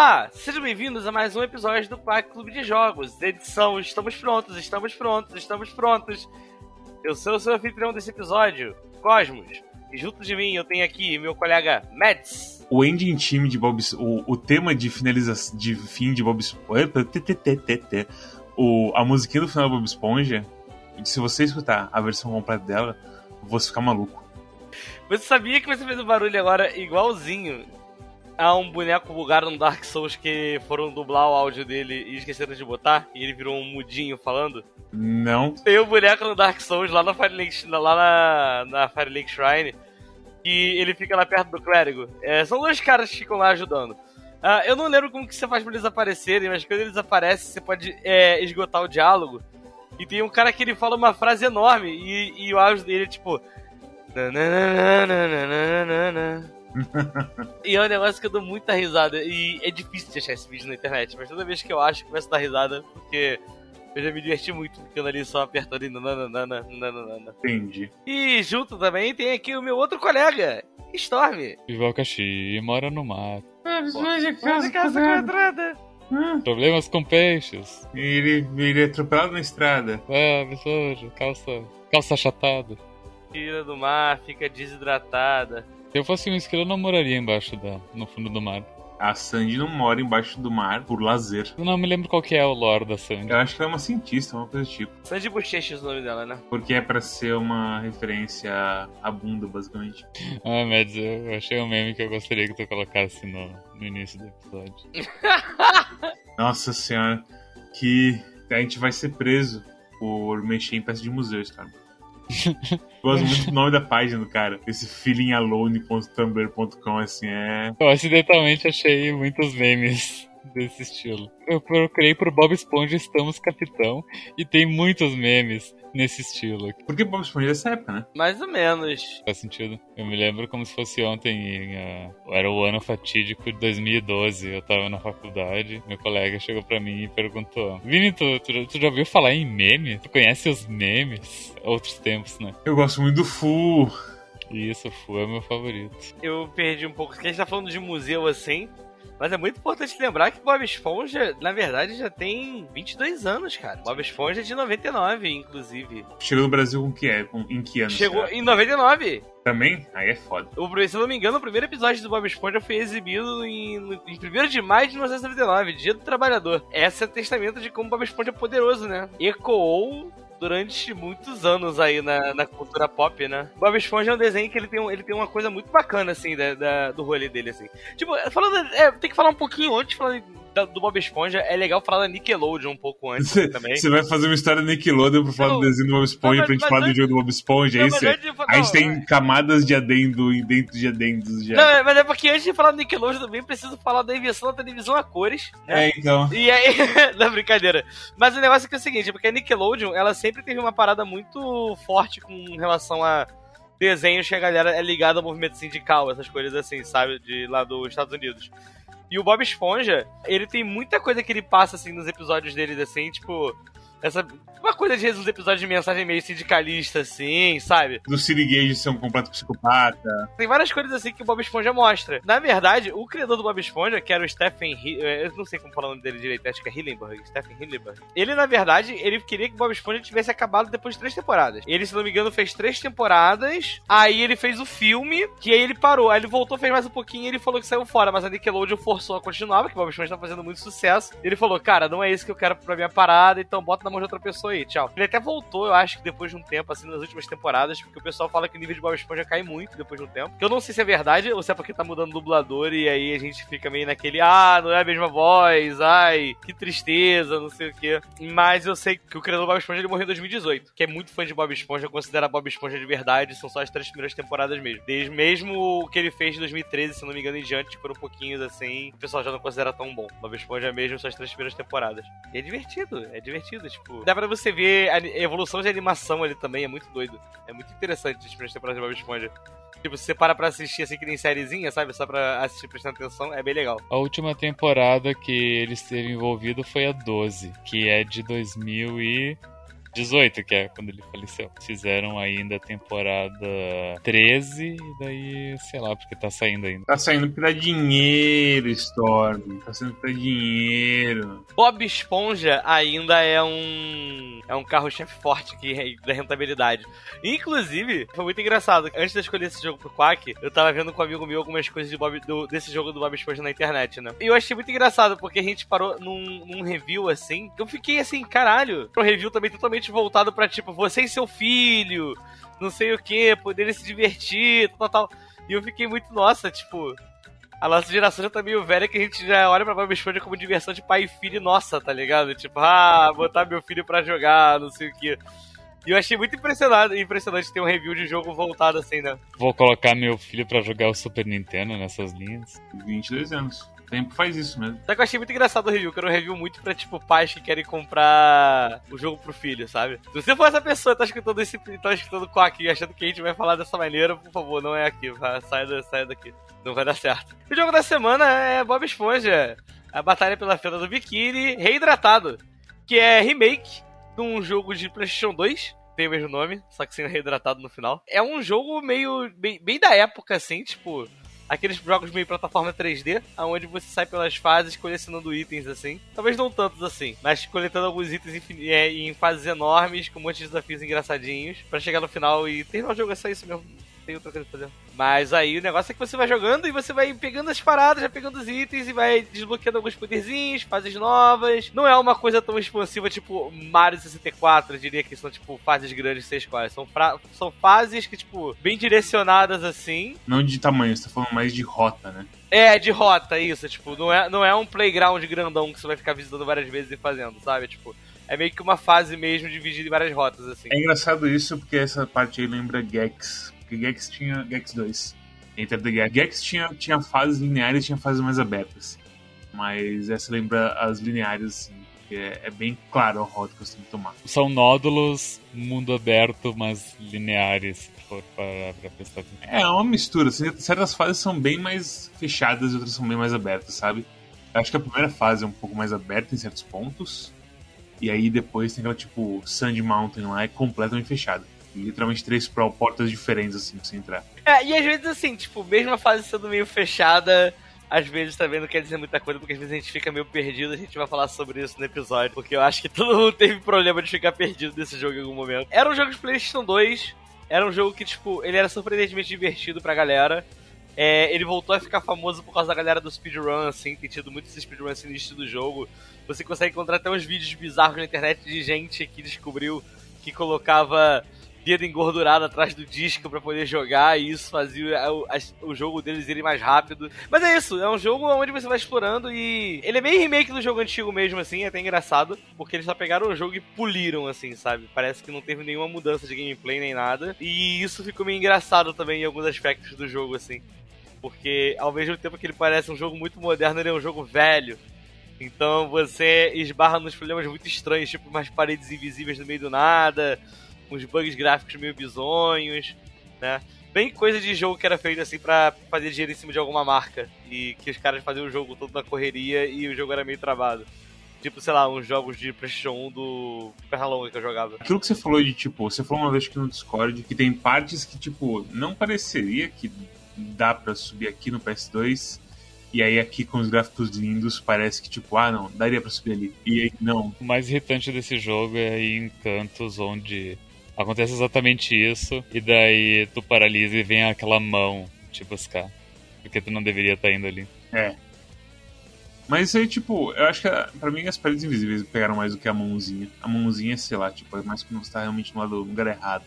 Olá, sejam bem-vindos a mais um episódio do Quack Clube de Jogos, edição Estamos Prontos, Estamos Prontos, Estamos Prontos. Eu sou o seu anfitrião desse episódio, Cosmos, e junto de mim eu tenho aqui meu colega Mads. O ending time de Bob o, o tema de finalização de fim de Bob Esponja, o a musiquinha do final do Bob Esponja, se você escutar a versão completa dela, você ficar maluco. Você sabia que você fez um barulho agora igualzinho a um boneco bugado no Dark Souls que foram dublar o áudio dele e esqueceram de botar? E ele virou um mudinho falando? Não. Tem um boneco no Dark Souls lá na Firelink, lá na, na Firelink Shrine que ele fica lá perto do clérigo. É, são dois caras que ficam lá ajudando. Uh, eu não lembro como que você faz pra eles aparecerem, mas quando eles aparecem, você pode é, esgotar o diálogo. E tem um cara que ele fala uma frase enorme e, e o áudio dele é tipo. e é um negócio que eu dou muita risada. E é difícil de achar esse vídeo na internet, mas toda vez que eu acho, eu começo a dar risada, porque eu já me diverti muito ficando ali só apertando e nananana, nananana. Entendi. E junto também tem aqui o meu outro colega, Storm. Ivalkashi mora no mar. Casa, casa quadrada. Problemas com peixes. Ele, ele é atropelado na estrada. Ah, sujo, calça, calça achatada. Tira do mar, fica desidratada. Se eu fosse um esquilo, eu não moraria embaixo da, no fundo do mar. A Sandy não mora embaixo do mar por lazer. Eu não me lembro qual que é o lore da Sandy. Eu acho que ela é uma cientista, uma coisa do tipo. Sandy Bochechas é o nome dela, né? Porque é pra ser uma referência à bunda, basicamente. Ah, Mads, eu achei um meme que eu gostaria que tu colocasse no, no início do episódio. Nossa senhora, que a gente vai ser preso por mexer em peça de museus, cara. Gosto muito do nome da página do cara. Esse feelingalone.tumblr.com, assim, é. Eu acidentalmente achei muitos memes desse estilo. Eu procurei por Bob Esponja Estamos Capitão e tem muitos memes nesse estilo. Porque Bob Esponja é dessa época, né? Mais ou menos. Faz sentido. Eu me lembro como se fosse ontem, uh, era o ano fatídico de 2012. Eu tava na faculdade, meu colega chegou pra mim e perguntou: Vini, tu, tu, tu já ouviu falar em meme? Tu conhece os memes? Outros tempos, né? Eu gosto muito do Fu. Isso, Fu é meu favorito. Eu perdi um pouco, porque a gente tá falando de museu assim. Mas é muito importante lembrar que Bob Esponja, na verdade, já tem 22 anos, cara. Bob Esponja é de 99, inclusive. Chegou no Brasil com que é? Com, em que ano? Chegou em 99. Também? Aí é foda. O, se eu não me engano, o primeiro episódio do Bob Esponja foi exibido em, em 1 de maio de 1999, Dia do Trabalhador. Essa é testamento de como Bob Esponja é poderoso, né? Ecoou durante muitos anos aí na, na cultura pop, né? Bob Esponja é um desenho que ele tem, ele tem uma coisa muito bacana, assim, da, da do rolê dele, assim. Tipo, falando. É, tem que falar um pouquinho antes, falando do Bob Esponja, é legal falar da Nickelodeon um pouco antes cê, também. Você vai fazer uma história da Nickelodeon pra falar não, do desenho do Bob Esponja, não, pra gente falar do jogo do Bob Esponja, não, é isso? A gente tem camadas de adendo dentro de adendos já. Não, mas é porque antes de falar do Nickelodeon também preciso falar da invenção da televisão a cores. Né? É, então. E aí, não, brincadeira. Mas o negócio é, que é o seguinte, porque a Nickelodeon, ela sempre teve uma parada muito forte com relação a desenhos que a galera é ligada ao movimento sindical, essas coisas assim, sabe? De lá dos Estados Unidos. E o Bob Esponja, ele tem muita coisa que ele passa, assim, nos episódios dele, assim, tipo... Essa, uma coisa de dos episódios de mensagem meio sindicalista, assim, sabe? Do Siriguejo ser um completo psicopata. Tem várias coisas assim que o Bob Esponja mostra. Na verdade, o criador do Bob Esponja, que era o Stephen... Eh, eu não sei como falar o nome dele direito, acho que é Hillenburg. Stephen Hillenburg. Ele, na verdade, ele queria que o Bob Esponja tivesse acabado depois de três temporadas. Ele, se não me engano, fez três temporadas, aí ele fez o filme, que aí ele parou. Aí ele voltou, fez mais um pouquinho e ele falou que saiu fora, mas a Nickelodeon forçou a continuar, porque o Bob Esponja tá fazendo muito sucesso. Ele falou, cara, não é isso que eu quero pra minha parada, então bota na mão de outra pessoa aí, tchau. Ele até voltou, eu acho que depois de um tempo, assim, nas últimas temporadas, porque o pessoal fala que o nível de Bob Esponja cai muito depois de um tempo. Que eu não sei se é verdade ou se é porque tá mudando o dublador e aí a gente fica meio naquele, ah, não é a mesma voz, ai, que tristeza, não sei o quê. Mas eu sei que o criador do Bob Esponja ele morreu em 2018, que é muito fã de Bob Esponja, considera Bob Esponja de verdade, são só as três primeiras temporadas mesmo. Desde mesmo o que ele fez em 2013, se não me engano, em diante, por um pouquinho assim, o pessoal já não considera tão bom. Bob Esponja mesmo são as três primeiras temporadas. E é divertido, é divertido, tipo, dá pra você ver a evolução de animação ali também, é muito doido. É muito interessante as primeiras temporadas de Bob Esponja. Tipo, se você para pra assistir assim que nem sériezinha, sabe? Só pra assistir prestando atenção, é bem legal. A última temporada que ele esteve envolvido foi a 12, que é de 2000 e... 18, que é quando ele faleceu. Fizeram ainda a temporada 13, e daí, sei lá, porque tá saindo ainda. Tá saindo porque dá dinheiro, Storm. Tá saindo pra dinheiro. Bob Esponja ainda é um. É um carro-chefe forte que, da rentabilidade. Inclusive, foi muito engraçado. Antes de eu escolher esse jogo pro Quack, eu tava vendo com um amigo meu algumas coisas de Bob, do, desse jogo do Bob Esponja na internet, né? E eu achei muito engraçado, porque a gente parou num, num review assim. Eu fiquei assim, caralho. Um review também totalmente voltado pra tipo, você e seu filho, não sei o que, poderem se divertir, tal, tal. E eu fiquei muito, nossa, tipo, a nossa geração já tá meio velha que a gente já olha pra Bob Esponja como diversão de pai e filho nossa, tá ligado? Tipo, ah, botar meu filho pra jogar, não sei o que. E eu achei muito impressionado, impressionante ter um review de jogo voltado assim, né? Vou colocar meu filho pra jogar o Super Nintendo nessas linhas. 22 anos. Tempo faz isso mesmo. Só que eu achei muito engraçado o review, que era um review muito pra, tipo, pais que querem comprar o jogo pro filho, sabe? Se você for essa pessoa tá escutando esse. tá escutando o Quack achando que a gente vai falar dessa maneira, por favor, não é aqui. Vai, saia, saia daqui. Não vai dar certo. O jogo da semana é Bob Esponja. A Batalha pela Fenda do Biquíni, reidratado. Que é remake de um jogo de PlayStation 2 tem o mesmo nome, só que sendo reidratado no final. É um jogo meio. bem, bem da época, assim, tipo aqueles jogos meio plataforma 3D, onde você sai pelas fases colecionando itens assim. Talvez não tantos assim, mas coletando alguns itens é, em fases enormes, com um monte de desafios engraçadinhos, para chegar no final e terminar o jogo. É só isso mesmo tem outra coisa pra fazer. Mas aí o negócio é que você vai jogando e você vai pegando as paradas, já pegando os itens e vai desbloqueando alguns poderzinhos, fases novas. Não é uma coisa tão expansiva tipo Mario 64, eu diria que são tipo fases grandes, seis quais. São, são fases que, tipo, bem direcionadas assim. Não de tamanho, você tá falando mais de rota, né? É, de rota, isso. Tipo, não é, não é um playground grandão que você vai ficar visitando várias vezes e fazendo, sabe? Tipo, é meio que uma fase mesmo dividida em várias rotas, assim. É engraçado isso porque essa parte aí lembra Gex, porque Gex tinha Gex 2. Enter the Gex. Gex tinha, tinha fases lineares e tinha fases mais abertas. Mas essa lembra as lineares, assim, que é, é, bem claro a rota que você tem que tomar. São nódulos, mundo aberto, mas lineares, se for para, para prestar atenção. É, é uma mistura. Assim, certas fases são bem mais fechadas e outras são bem mais abertas, sabe? Eu acho que a primeira fase é um pouco mais aberta em certos pontos. E aí depois tem aquela tipo Sand Mountain lá, é completamente fechada literalmente três portas diferentes, assim, pra você entrar. É, e às vezes, assim, tipo, mesmo a fase sendo meio fechada, às vezes também não quer dizer muita coisa, porque às vezes a gente fica meio perdido, a gente vai falar sobre isso no episódio, porque eu acho que todo mundo teve problema de ficar perdido nesse jogo em algum momento. Era um jogo de PlayStation 2, era um jogo que, tipo, ele era surpreendentemente divertido pra galera. É, ele voltou a ficar famoso por causa da galera do speedrun, assim, tem tido muitos speedruns assim, no do jogo. Você consegue encontrar até uns vídeos bizarros na internet de gente que descobriu que colocava dedo engordurado atrás do disco para poder jogar e isso fazia o, o, jogo deles irem mais rápido. Mas é isso, é um jogo onde você vai explorando e ele é meio remake do jogo antigo mesmo, assim, é até engraçado, porque eles só pegaram o jogo e puliram, assim, sabe? Parece que não teve nenhuma mudança de gameplay nem nada. E isso ficou meio engraçado também em alguns aspectos do jogo, assim. Porque ao mesmo tempo que ele parece um jogo muito moderno, ele é um jogo velho. Então você esbarra nos problemas muito estranhos, tipo umas paredes invisíveis no meio do nada, uns bugs gráficos meio bizonhos, né? Bem coisa de jogo que era feito assim para fazer dinheiro em cima de alguma marca. E que os caras faziam o jogo todo na correria e o jogo era meio travado. Tipo, sei lá, uns jogos de PlayStation 1 do Perlonga que eu jogava. Aquilo que você falou de, tipo, você falou uma vez aqui no Discord que tem partes que, tipo, não pareceria que dá para subir aqui no PS2. E aí aqui com os gráficos lindos parece que tipo, ah não, daria para subir ali. E aí não. O mais irritante desse jogo é em cantos onde Acontece exatamente isso, e daí tu paralisa e vem aquela mão te buscar. Porque tu não deveria estar tá indo ali. É. Mas aí, tipo, eu acho que pra mim as paredes invisíveis pegaram mais do que a mãozinha. A mãozinha, sei lá, tipo, é mais quando você tá realmente no lugar errado.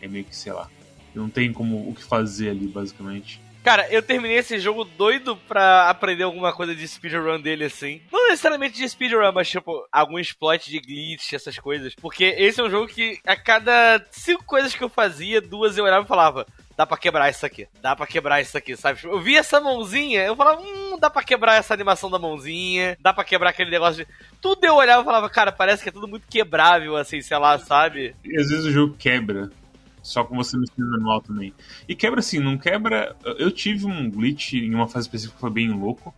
É meio que, sei lá. Não tem como o que fazer ali, basicamente. Cara, eu terminei esse jogo doido pra aprender alguma coisa de speedrun dele, assim. Não necessariamente de speedrun, mas tipo, algum exploit de glitch, essas coisas. Porque esse é um jogo que a cada cinco coisas que eu fazia, duas eu olhava e falava, dá pra quebrar isso aqui, dá pra quebrar isso aqui, sabe? Eu vi essa mãozinha, eu falava, hum, dá pra quebrar essa animação da mãozinha, dá pra quebrar aquele negócio de. Tudo eu olhava e falava, cara, parece que é tudo muito quebrável, assim, sei lá, sabe? E às vezes o jogo quebra. Só com você mexendo manual também. E quebra assim, não quebra. Eu tive um glitch em uma fase específica que foi bem louco.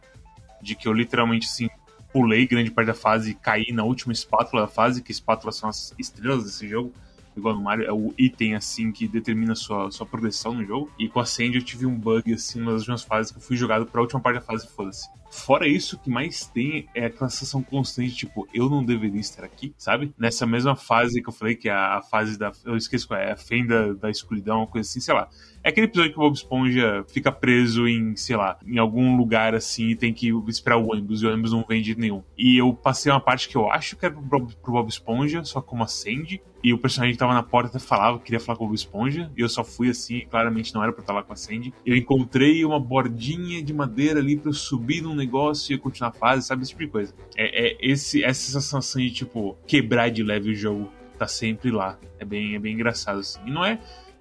De que eu literalmente assim pulei grande parte da fase e caí na última espátula da fase, que espátulas são as estrelas desse jogo igual no Mario, é o item assim que determina sua, sua progressão no jogo. E com a Sandy eu tive um bug assim nas últimas fases que eu fui jogado pra última parte da fase foda-se. Fora isso, o que mais tem é aquela sensação constante, tipo, eu não deveria estar aqui, sabe? Nessa mesma fase que eu falei, que é a fase da. Eu esqueço qual é, a fenda da escuridão, uma coisa assim, sei lá. É aquele episódio que o Bob Esponja fica preso em, sei lá, em algum lugar assim e tem que esperar o ônibus e o ônibus não vem de nenhum. E eu passei uma parte que eu acho que era pro Bob, Bob Esponja, só como acende. E o personagem que tava na porta até falava que queria falar com o Bob Esponja. E eu só fui assim, claramente não era pra estar lá com a Sandy. Eu encontrei uma bordinha de madeira ali pra eu subir num negócio e continuar a fase, sabe? Esse tipo de coisa. É, é esse, essa sensação de, tipo, quebrar de leve o jogo tá sempre lá. É bem, é bem engraçado, assim. E não é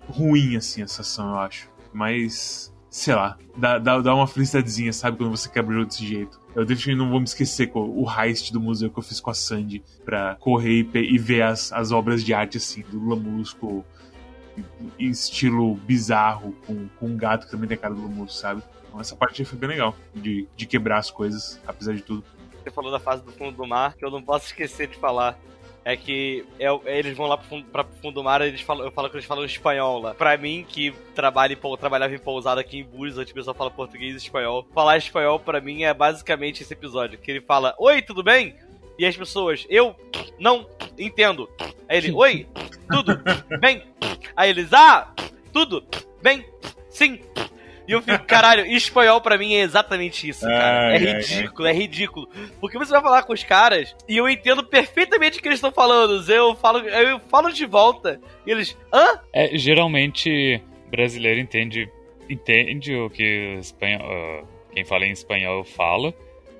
ruim, assim, a sensação, eu acho. Mas, sei lá, dá, dá, dá uma felicidadezinha, sabe? Quando você quebra o jogo desse jeito. Eu definitivamente não vou me esquecer o heist do museu que eu fiz com a Sandy pra correr e, e ver as, as obras de arte, assim, do em estilo bizarro, com, com um gato que também tem cara do Lula sabe? Então essa parte foi bem legal, de, de quebrar as coisas, apesar de tudo. Você falou da fase do fundo do mar, que eu não posso esquecer de falar é que é, eles vão lá pro fundo, pra, fundo do mar eles falam, eu falo que eles falam espanhol lá. Pra mim, que trabalha em, trabalhava em pousada aqui em Búzios, onde o pessoal fala português e espanhol, falar espanhol pra mim é basicamente esse episódio, que ele fala, oi, tudo bem? E as pessoas, eu não entendo. Aí ele, oi, tudo bem? Aí eles, ah, tudo bem, sim. E eu fico, caralho, espanhol pra mim é exatamente isso, cara. Ai, é ridículo, ai, ai. é ridículo. Porque você vai falar com os caras e eu entendo perfeitamente o que eles estão falando. Eu falo, eu falo de volta e eles, hã? É, geralmente brasileiro entende, entende o que o espanhol, uh, quem fala em espanhol fala.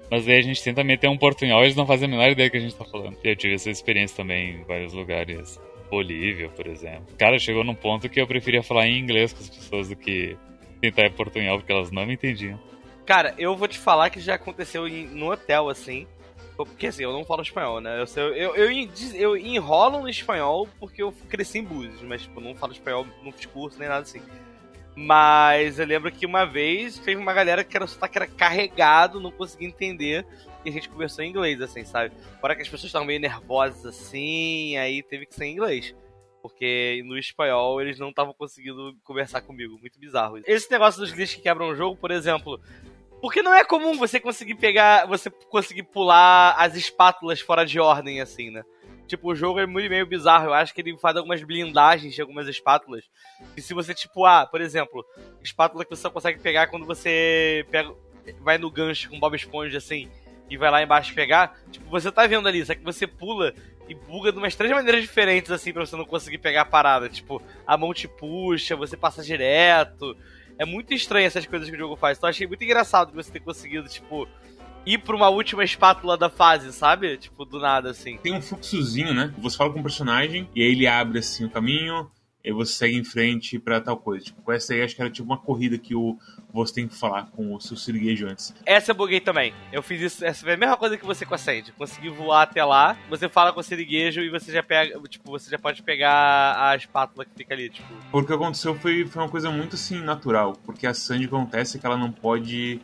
Mas aí a gente tenta meter um portunhol e eles não fazem a menor ideia do que a gente tá falando. E eu tive essa experiência também em vários lugares. Bolívia, por exemplo. Cara, chegou num ponto que eu preferia falar em inglês com as pessoas do que tentar em portunhol, porque elas não me entendiam. Cara, eu vou te falar que já aconteceu em, no hotel, assim. Porque assim, eu não falo espanhol, né? Eu, eu, eu, eu, enrolo no espanhol porque eu cresci em Búzios, mas tipo, não falo espanhol no discurso nem nada assim. Mas eu lembro que uma vez teve uma galera que era sotaque era carregado, não conseguia entender, e a gente conversou em inglês, assim, sabe? Fora que as pessoas estavam meio nervosas assim, aí teve que ser em inglês. Porque no espanhol eles não estavam conseguindo conversar comigo. Muito bizarro. Esse negócio dos glitches que quebram o jogo, por exemplo. Porque não é comum você conseguir pegar. Você conseguir pular as espátulas fora de ordem, assim, né? Tipo, o jogo é muito meio bizarro. Eu acho que ele faz algumas blindagens de algumas espátulas. E se você, tipo, ah, por exemplo, espátula que você só consegue pegar quando você pega, vai no gancho com Bob Esponja, assim, e vai lá embaixo pegar. Tipo, você tá vendo ali, só que você pula e buga de umas três maneiras diferentes, assim, pra você não conseguir pegar a parada. Tipo, a mão te puxa, você passa direto. É muito estranho essas coisas que o jogo faz. Então achei muito engraçado você ter conseguido, tipo, ir pra uma última espátula da fase, sabe? Tipo, do nada, assim. Tem um fluxozinho, né? Você fala com o personagem e aí ele abre, assim, o caminho e você segue em frente para tal coisa. Tipo, essa aí acho que era tipo uma corrida que o, você tem que falar com o seu siriguejo antes. Essa eu buguei também. Eu fiz isso, essa foi a mesma coisa que você com a Sandy. Consegui voar até lá, você fala com o siriguejo e você já pega, tipo, você já pode pegar a espátula que fica ali, tipo. Porque o que aconteceu foi, foi uma coisa muito assim natural, porque a Sandy acontece que ela não pode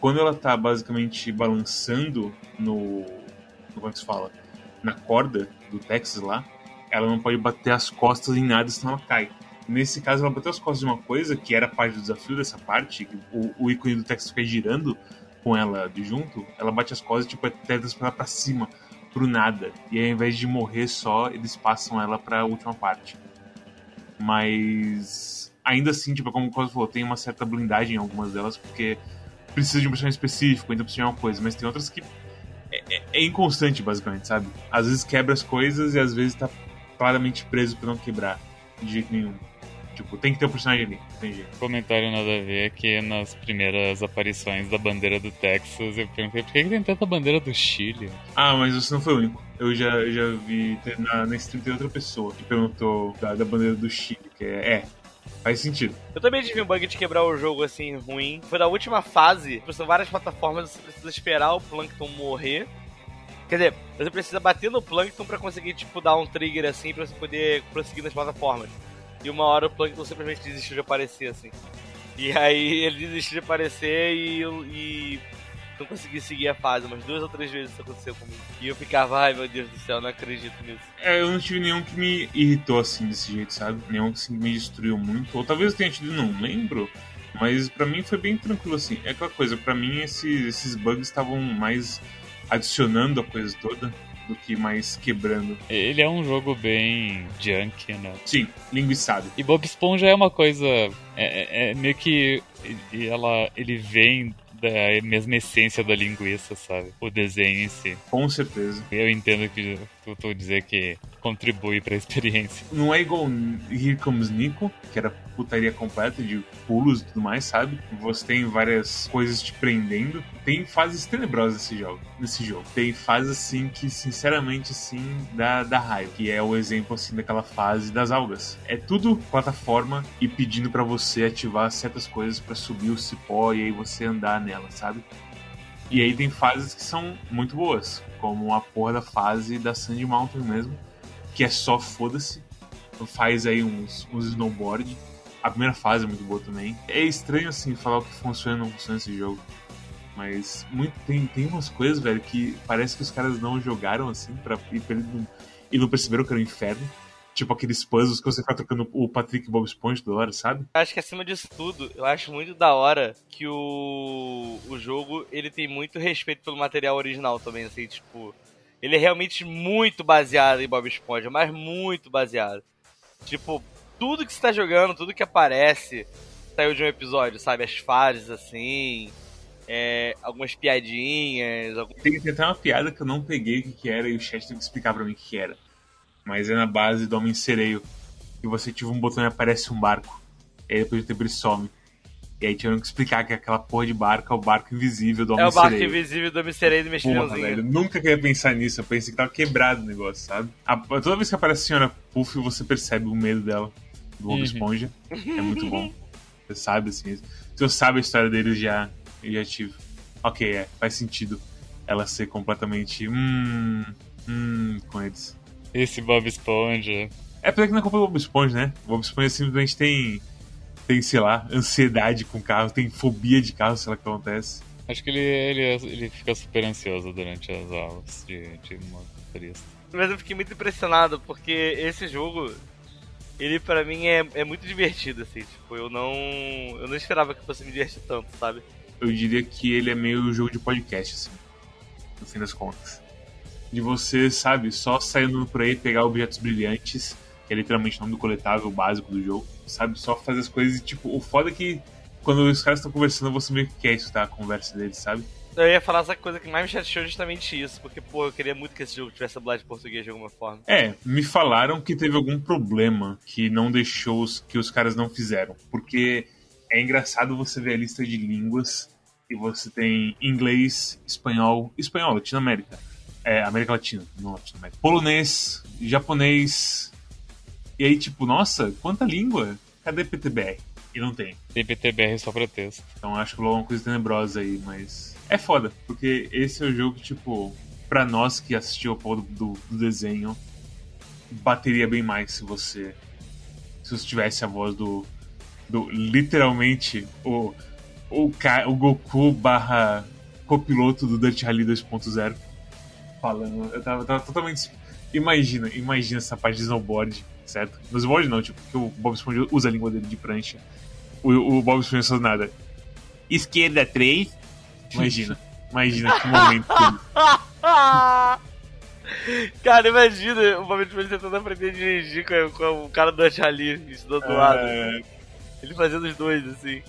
quando ela tá basicamente balançando no, como é que se fala? Na corda do Texas lá, ela não pode bater as costas em nada, senão ela cai. Nesse caso, ela bateu as costas de uma coisa que era parte do desafio dessa parte, o, o ícone do Texas fica girando com ela de junto, ela bate as costas tipo, até ela pra cima, pro nada. E ao invés de morrer só, eles passam ela pra última parte. Mas ainda assim, tipo, como o Cosmo falou, tem uma certa blindagem em algumas delas, porque precisa de um personagem específico, ainda precisa de uma coisa, mas tem outras que é, é, é, inconstante, basicamente, sabe? Às vezes quebra as coisas e às vezes tá claramente preso pra não quebrar de jeito nenhum. Tipo, tem que ter um personagem ali, tem jeito. Comentário nada a ver que nas primeiras aparições da bandeira do Texas eu perguntei por que, que tem tanta bandeira do Chile? Ah, mas você não foi o único. Eu já, já vi na, na stream tem outra pessoa que perguntou da, da bandeira do Chile, que é, é Faz sentido. Eu também tive um bug de quebrar o jogo assim, ruim. Foi da última fase. São várias plataformas, você precisa esperar o Plankton morrer. Quer dizer, você precisa bater no Plankton pra conseguir, tipo, dar um trigger assim pra você poder prosseguir nas plataformas. E uma hora o Plankton simplesmente desistiu de aparecer, assim. E aí ele desistiu de aparecer e, e não consegui seguir a fase, umas duas ou três vezes isso aconteceu comigo. E eu ficava, ai meu Deus do céu, não acredito nisso. É, eu não tive nenhum que me irritou assim desse jeito, sabe? Nenhum que assim, me destruiu muito. Ou talvez eu tenha tido, não lembro. Mas para mim foi bem tranquilo assim. É aquela coisa, para mim esses, esses bugs estavam mais adicionando a coisa toda do que mais quebrando. Ele é um jogo bem junk, né? Sim, linguiçado. E Bob Esponja é uma coisa. É, é, é meio que. Ela, ele vem da mesma essência da linguiça, sabe? O desenho em si. Com certeza. Eu entendo que tu, tu dizer que contribui pra experiência. Não é igual Here Comes Nico, que era putaria completa de pulos e tudo mais, sabe? Você tem várias coisas te prendendo. Tem fases tenebrosas nesse jogo. Nesse jogo. Tem fases assim que, sinceramente, assim, dá, dá raiva. Que é o exemplo assim daquela fase das algas. É tudo plataforma e pedindo para você ativar certas coisas para subir o cipó e aí você andar nela, sabe? E aí tem fases que são muito boas, como a porra da fase da Sandy Mountain mesmo, que é só foda-se. Faz aí uns, uns snowboard. A primeira fase é muito boa também. É estranho assim falar o que funciona e não funciona esse jogo. Mas muito, tem, tem umas coisas, velho, que parece que os caras não jogaram assim pra, e, e não perceberam que era um inferno. Tipo aqueles puzzles que você fica trocando o Patrick Bob Esponja toda hora, sabe? Acho que acima disso tudo, eu acho muito da hora que o, o jogo ele tem muito respeito pelo material original também, assim, tipo. Ele é realmente muito baseado em Bob Esponja, mas muito baseado. Tipo, tudo que você tá jogando, tudo que aparece, saiu de um episódio, sabe? As fases assim. É, algumas piadinhas. Algum... Tem, tem até uma piada que eu não peguei o que, que era e o chat teve que explicar pra mim o que, que era mas é na base do Homem Sereio. E você ativa um botão e aparece um barco. E aí depois de tempo ele some. E aí tiveram que explicar que aquela porra de barco é o barco invisível do Homem Sereio. É o barco invisível do Homem Sereio do Mexilhãozinho. velho, nunca queria pensar nisso. Eu pensei que tava quebrado o negócio, sabe? A, toda vez que aparece a senhora Puff, você percebe o medo dela, do Bob uhum. Esponja. É muito bom. Você sabe, assim. Se eu sabe a história dele, já, eu já tive. Ok, é, faz sentido ela ser completamente. Hum. Hum, com eles. Esse Bob Esponja. É porque não é culpa do Bob Esponja, né? O Bob Esponja simplesmente tem, tem, sei lá, ansiedade com carro, tem fobia de carro, sei lá o que acontece. Acho que ele, ele, ele fica super ansioso durante as aulas de, de motorista. Mas eu fiquei muito impressionado, porque esse jogo, ele para mim é, é muito divertido, assim. Tipo, eu não. Eu não esperava que fosse me divertir tanto, sabe? Eu diria que ele é meio jogo de podcast, assim. No fim das contas de você, sabe, só saindo por aí pegar objetos brilhantes, que é literalmente o nome do coletável básico do jogo, sabe? Só fazer as coisas e, tipo, o foda é que quando os caras estão conversando, você meio que quer escutar a conversa deles, sabe? Eu ia falar essa coisa que mais me chateou justamente isso, porque, pô, eu queria muito que esse jogo tivesse dublagem de português de alguma forma. É, me falaram que teve algum problema que não deixou os, que os caras não fizeram. Porque é engraçado você ver a lista de línguas e você tem inglês, espanhol, espanhol, Latinoamérica é, América Latina, não Latinoamérica. Polonês, japonês. E aí, tipo, nossa, quanta língua? Cadê PTBR? E não tem. Tem PTBR só pra texto. Então acho que é uma coisa tenebrosa aí, mas. É foda, porque esse é o jogo que, tipo, pra nós que assistiu ao do, do, do desenho, bateria bem mais se você. Se você tivesse a voz do. do literalmente o. O, o Goku barra copiloto do Dirt Rally 2.0 falando. Eu tava, tava, totalmente. Imagina, imagina essa parte de snowboard, certo? No snowboard não, tipo, que o Bob Esponja usa a língua dele de prancha. O, o Bob Esponja faz nada. Esquerda 3. Imagina. Imagina que momento. Cara, imagina o Bob Esponja tentando aprender a dirigir com, com o cara do ali, isso do outro é... lado. Ele fazendo os dois, assim.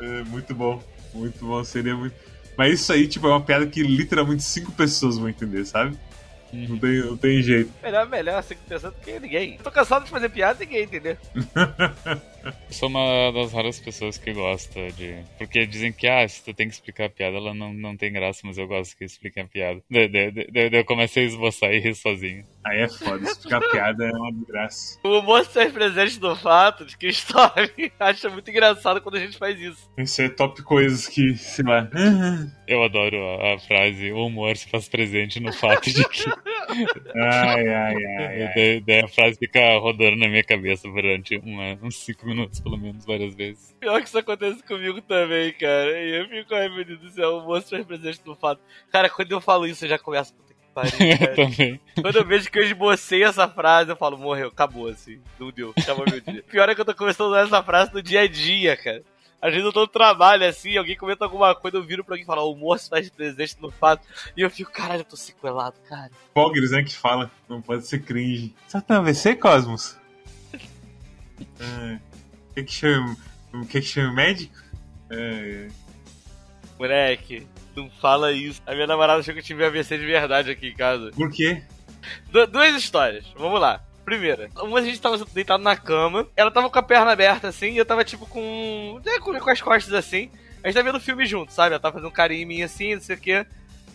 É, muito bom. Muito bom. Seria muito. Mas isso aí, tipo, é uma piada que literalmente cinco pessoas vão entender, sabe? Uhum. Não, tem, não tem jeito. Melhor, melhor, cinco pessoas do que ninguém. tô cansado de fazer piada e ninguém entender. sou uma das raras pessoas que gosta de. Porque dizem que, ah, se tu tem que explicar a piada, ela não, não tem graça, mas eu gosto que expliquem a piada. Daí, eu comecei a esboçar e rir sozinho. Aí é foda, explicar a piada é uma desgraça. O humor se presente do fato de que o Storm acha muito engraçado quando a gente faz isso. Isso é top coisas que, sei lá. Eu adoro a, a frase: o humor se faz presente no fato de que. Ai, ai, ai. ai. Daí, daí a frase fica rodando na minha cabeça durante uma- uns 5 minutos, pelo menos, várias vezes. Pior que isso acontece comigo também, cara. E eu fico, ai meu Deus do céu, o moço faz presente do fato. Cara, quando eu falo isso, eu já começo. Puta que pariu, Eu cara. também. Quando eu vejo que eu esbocei essa frase, eu falo, morreu, acabou assim. Não deu, acabou meu dia. Pior é que eu tô começando a usar essa frase no dia a dia, cara. Às vezes eu tô no trabalho assim, alguém comenta alguma coisa, eu viro pra alguém e falo, o moço faz presente no fato. E eu fico, caralho, eu tô sequelado, cara. Fogres, né, que fala. Não pode ser cringe. Você tá no AVC, Cosmos? É. Quer que chame... Quer que chame médico? É. Moleque, não fala isso. A minha namorada achou que eu tive AVC de verdade aqui em casa. Por quê? Du- duas histórias, vamos lá. Primeira, uma a gente tava deitado na cama, ela tava com a perna aberta assim, e eu tava tipo com. né, com, com as costas assim. A gente tá vendo o filme junto, sabe? Ela tava fazendo um carinho em mim assim, não sei o quê.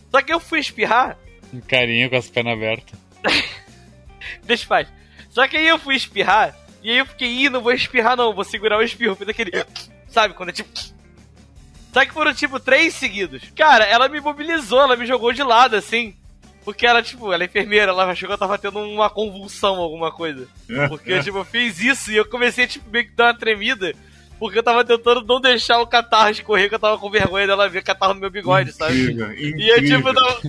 Só que eu fui espirrar, Um carinho com as pernas abertas. deixa eu paz. Só que aí eu fui espirrar, e aí eu fiquei, ih, não vou espirrar não, vou segurar o espirro. Fiz aquele. Sabe, quando é tipo. Só que foram tipo três seguidos. Cara, ela me mobilizou, ela me jogou de lado assim. Porque ela, tipo, ela é enfermeira, ela achou que eu tava tendo uma convulsão, alguma coisa. Porque, tipo, eu fiz isso e eu comecei, tipo, meio que dar uma tremida. Porque eu tava tentando não deixar o catarro escorrer, que eu tava com vergonha dela ver catarro no meu bigode, sabe? Incrível, E eu, tipo, incrível. tava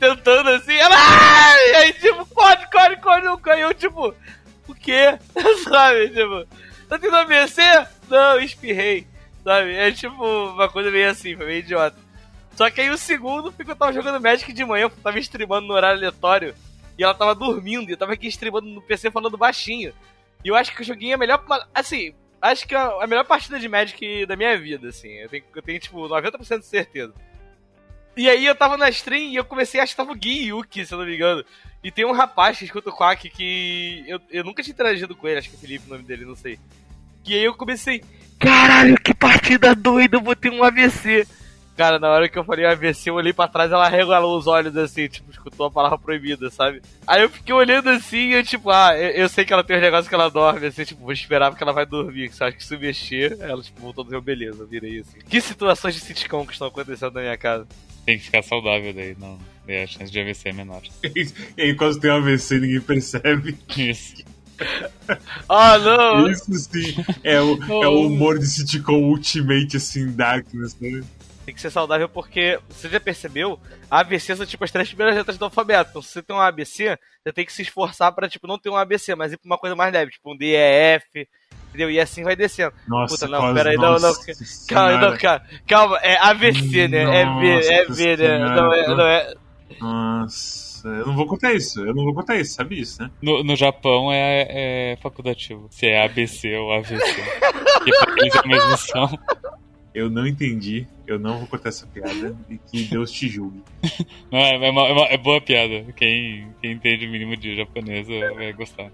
tentando assim, ela. E aí, tipo, corre, corre, corre, não caiu, tipo, o quê? sabe? Tipo, tá tendo AVC? Não, espirrei. Sabe? É tipo uma coisa meio assim, foi meio idiota. Só que aí o segundo foi que eu tava jogando Magic de manhã, eu tava streamando no horário aleatório. E ela tava dormindo, e eu tava aqui streamando no PC falando baixinho. E eu acho que eu joguei a melhor. Assim, acho que a melhor partida de Magic da minha vida, assim. Eu tenho, eu tenho tipo, 90% de certeza. E aí eu tava na stream e eu comecei a achar que tava o Gui Yuki, se eu não me engano. E tem um rapaz que escuta o Quack que eu, eu nunca tinha interagido com ele, acho que é Felipe o nome dele, não sei. E aí eu comecei, caralho, que partida doida, eu vou ter um AVC. Cara, na hora que eu falei AVC, eu olhei pra trás, ela regalou os olhos assim, tipo, escutou a palavra proibida, sabe? Aí eu fiquei olhando assim e eu, tipo, ah, eu, eu sei que ela tem uns negócios que ela dorme, assim, tipo, vou esperar porque ela vai dormir. Que acha que se mexer, ela, tipo, voltou do meu beleza, virei assim. Que situações de sitcom que estão acontecendo na minha casa? Tem que ficar saudável daí, não. Daí a chance de AVC é menor. E aí, quase tem um AVC ninguém percebe. Isso. Ah, não! Isso sim é o, é o humor de sitcom Ultimate, assim, Darkness, né? Tem que ser saudável porque, você já percebeu, ABC são tipo as três primeiras letras do alfabeto. Então, se você tem um ABC, você tem que se esforçar pra, tipo, não ter um ABC, mas ir pra uma coisa mais leve, tipo um D, E, F, entendeu? E assim vai descendo. Nossa, Puta, não, quase, pera aí, não, não, Calma, não, calma, calma, é ABC, né? É B, é Nossa B, né? Não é, não é. Nossa, eu não vou contar isso, eu não vou contar isso, sabe isso, né? No, no Japão é, é facultativo. Se é ABC ou AVC. Porque pra eles é a mesma som. Eu não entendi, eu não vou contar essa piada e que Deus te julgue. Não, é, é, uma- é uma- é boa piada. Quem, quem entende o mínimo de japonês vai gostar.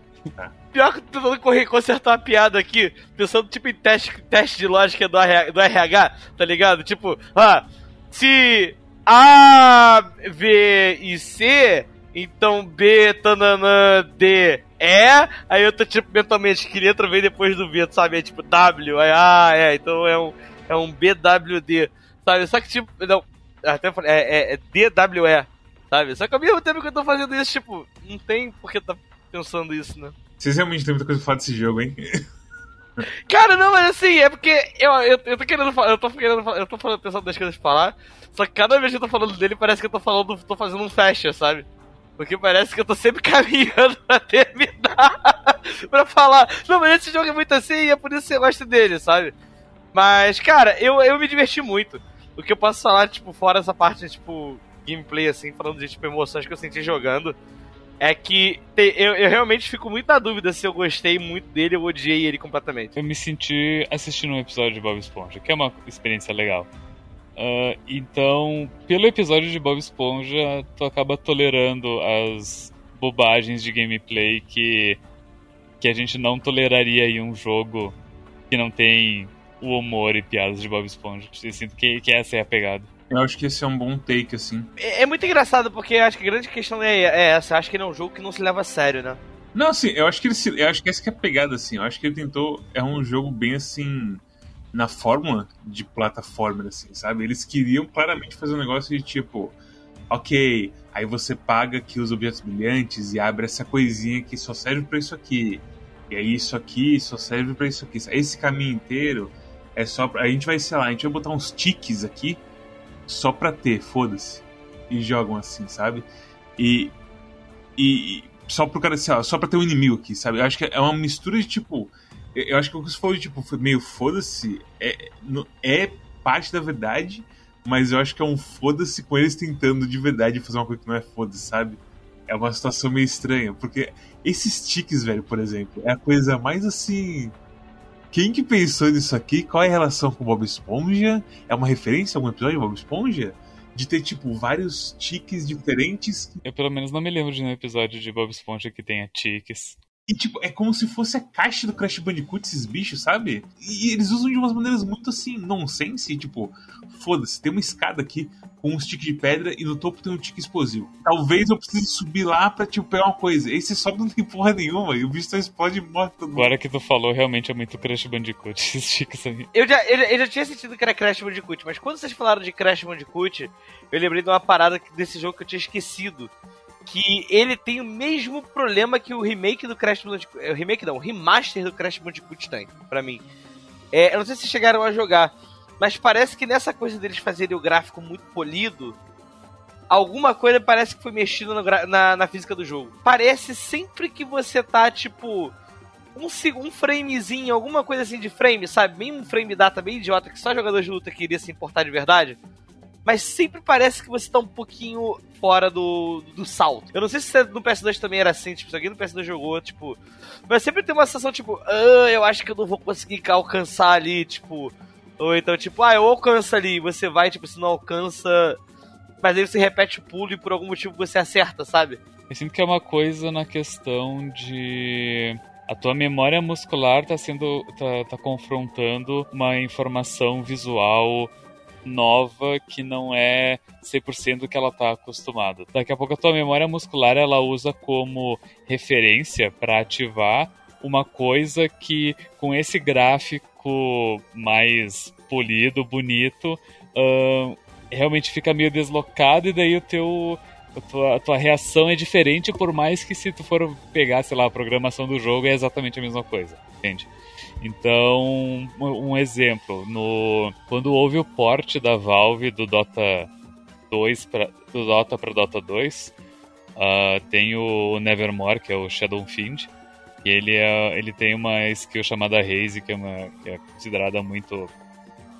Pior que eu tô tentando correr, consertar uma piada aqui, pensando tipo em teste, teste de lógica do, RH, do RH, tá ligado? Tipo, ah, se A, B e C, então B, tananã, D, E, aí eu tô tipo mentalmente, que letra vem depois do B, sabe? É tipo W, aí, ah, é, então é um, é um BWD, sabe? Só que tipo, não, até falei, é, é, é DWE, sabe? Só que ao mesmo tempo que eu tô fazendo isso, tipo, não tem por que tá pensando isso, né? Vocês realmente têm muita coisa pra falar desse jogo, hein? Cara, não, mas assim, é porque eu, eu, eu tô querendo falar, eu tô querendo falar, eu tô falando, pensando das coisas pra falar, só que cada vez que eu tô falando dele parece que eu tô falando, tô fazendo um fecha, sabe? Porque parece que eu tô sempre caminhando pra terminar, pra falar, não, mas esse jogo é muito assim e é por isso que você gosta dele, sabe? Mas, cara, eu, eu me diverti muito. O que eu posso falar, tipo, fora essa parte, tipo, gameplay, assim, falando de, tipo, emoções que eu senti jogando, é que te- eu, eu realmente fico muito na dúvida se eu gostei muito dele ou odiei ele completamente. Eu me senti assistindo um episódio de Bob Esponja, que é uma experiência legal. Ah, então, pelo episódio de Bob Esponja, tu acaba tolerando as bobagens de gameplay que, que a gente não toleraria em um jogo que não tem o humor e piadas de Bob Esponja. Eu sinto que, que essa é a pegada. Eu acho que esse é um bom take, assim. É, é muito engraçado porque acho que a grande questão é, é essa. Eu acho que ele é um jogo que não se leva a sério, né? Não, assim, eu acho que ele se, eu acho que essa que é a pegada, assim. Eu acho que ele tentou. É um jogo bem assim. Na fórmula de plataforma, assim, sabe? Eles queriam claramente fazer um negócio de tipo. ok, aí você paga aqui os objetos brilhantes e abre essa coisinha que só serve para isso aqui. E aí isso aqui só serve para isso aqui. Esse caminho inteiro é só pra... A gente vai, sei lá, a gente vai botar uns tiques aqui só pra ter, foda-se. E jogam assim, sabe? E. E. Só pro cara, sei lá, só pra ter um inimigo aqui, sabe? Eu acho que é uma mistura de tipo. Eu acho que o que você falou tipo, foi meio foda-se. É, é parte da verdade, mas eu acho que é um foda-se com eles tentando de verdade fazer uma coisa que não é foda-se, sabe? É uma situação meio estranha, porque esses tiques, velho, por exemplo, é a coisa mais assim. Quem que pensou nisso aqui? Qual é a relação com Bob Esponja? É uma referência a algum episódio de Bob Esponja? De ter, tipo, vários tiques diferentes. Eu pelo menos não me lembro de um episódio de Bob Esponja que tenha tiques. E, tipo, é como se fosse a caixa do Crash Bandicoot, esses bichos, sabe? E eles usam de umas maneiras muito assim, nonsense. Tipo, foda-se, tem uma escada aqui com um stick de pedra e no topo tem um tique explosivo. Talvez eu precise subir lá pra, tipo, pegar uma coisa. Aí você sobe não tem porra nenhuma e o bicho só explode e morre todo mundo. Agora que tu falou, realmente é muito Crash Bandicoot, esses tiques aí. Eu já, eu, eu já tinha sentido que era Crash Bandicoot, mas quando vocês falaram de Crash Bandicoot, eu lembrei de uma parada desse jogo que eu tinha esquecido que ele tem o mesmo problema que o remake do Crash Bandicoot. O remake não, o remaster do Crash Bandicoot tem, pra mim. É, eu não sei se chegaram a jogar, mas parece que nessa coisa deles fazerem o gráfico muito polido, alguma coisa parece que foi mexida na, na física do jogo. Parece sempre que você tá, tipo, um, um framezinho, alguma coisa assim de frame, sabe? Bem um frame data bem idiota que só jogador de luta queria se importar de verdade mas sempre parece que você tá um pouquinho fora do, do salto. Eu não sei se no PS2 também era assim, tipo, se alguém no PS2 jogou, tipo. Mas sempre tem uma sensação, tipo, ah, eu acho que eu não vou conseguir alcançar ali, tipo. Ou então, tipo, ah, eu alcanço ali, você vai, tipo, se não alcança. Mas aí você repete o pulo e por algum motivo você acerta, sabe? Eu sinto que é uma coisa na questão de a tua memória muscular tá sendo tá, tá confrontando uma informação visual nova que não é 100% do que ela está acostumada. Daqui a pouco a tua memória muscular ela usa como referência para ativar uma coisa que com esse gráfico mais polido, bonito, uh, realmente fica meio deslocado e daí o teu a tua, a tua, reação é diferente, por mais que se tu for pegar, sei lá, a programação do jogo é exatamente a mesma coisa, entende? Então, um exemplo, no quando houve o porte da Valve do Dota 2 pra, do Dota para Dota 2, uh, tem o Nevermore, que é o Shadowfiend, e ele, é, ele tem uma skill chamada Haze, que é, uma, que é considerada muito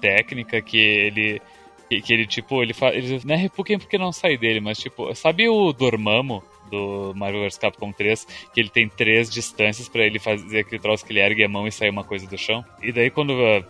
técnica, que ele que, ele tipo, ele faz, ele não é Repuken porque não sai dele, mas tipo, sabe o Dormammu do Marvel vs Capcom 3, que ele tem três distâncias para ele fazer aquele troço que ele ergue a mão e sai uma coisa do chão. E daí quando uh,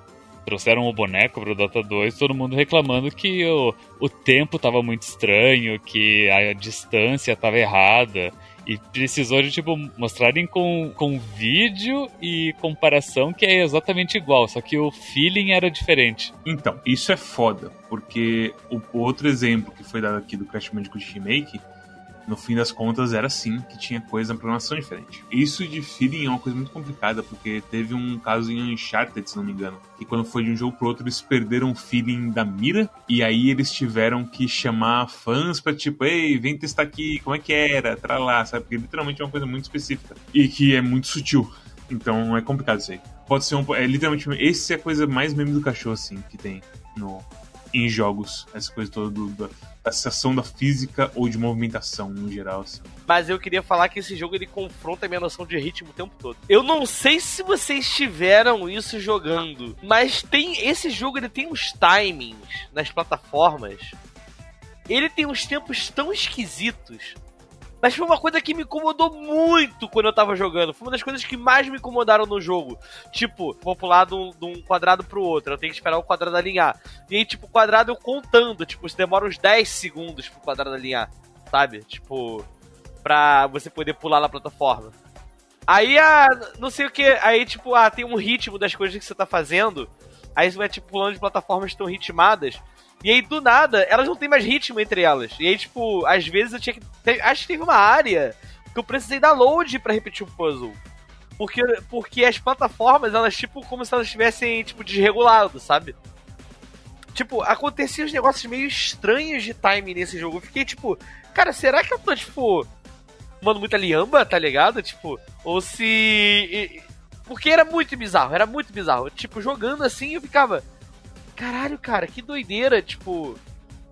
trouxeram o boneco pro Dota 2, todo mundo reclamando que o, o tempo tava muito estranho, que a distância tava errada. E precisou de, tipo, mostrarem com, com vídeo e comparação que é exatamente igual, só que o feeling era diferente. Então, isso é foda, porque o outro exemplo que foi dado aqui do Crash Bandicoot Remake no fim das contas era assim que tinha coisa na programação diferente. Isso de feeling é uma coisa muito complicada, porque teve um caso em Uncharted, se não me engano, que quando foi de um jogo pro outro eles perderam o feeling da mira, e aí eles tiveram que chamar fãs pra tipo, ei, vem testar aqui, como é que era, tra lá, sabe? Porque literalmente é uma coisa muito específica e que é muito sutil. Então é complicado isso aí. Pode ser um. É literalmente. Esse é a coisa mais meme do cachorro, assim, que tem no, em jogos. Essa coisa toda do, do da sensação da física ou de movimentação no geral. Assim. Mas eu queria falar que esse jogo ele confronta a minha noção de ritmo o tempo todo. Eu não sei se vocês tiveram isso jogando, mas tem esse jogo ele tem uns timings nas plataformas. Ele tem uns tempos tão esquisitos mas foi uma coisa que me incomodou muito quando eu tava jogando. Foi uma das coisas que mais me incomodaram no jogo. Tipo, vou pular de um, de um quadrado pro outro. Eu tenho que esperar o quadrado alinhar. E aí, tipo, o quadrado eu contando. Tipo, isso demora uns 10 segundos pro quadrado alinhar. Sabe? Tipo, pra você poder pular na plataforma. Aí, ah, não sei o que. Aí, tipo, ah, tem um ritmo das coisas que você tá fazendo. Aí você vai, tipo, pulando de plataformas estão ritmadas. E aí, do nada, elas não têm mais ritmo entre elas. E aí, tipo, às vezes eu tinha que. Acho que teve uma área que eu precisei dar load pra repetir o puzzle. Porque, porque as plataformas, elas, tipo, como se elas estivessem, tipo, desregulado, sabe? Tipo, aconteciam uns negócios meio estranhos de time nesse jogo. Eu fiquei tipo, cara, será que eu tô, tipo, tomando muita liamba, tá ligado? Tipo, ou se. Porque era muito bizarro, era muito bizarro. Tipo, jogando assim, eu ficava. Caralho, cara, que doideira, tipo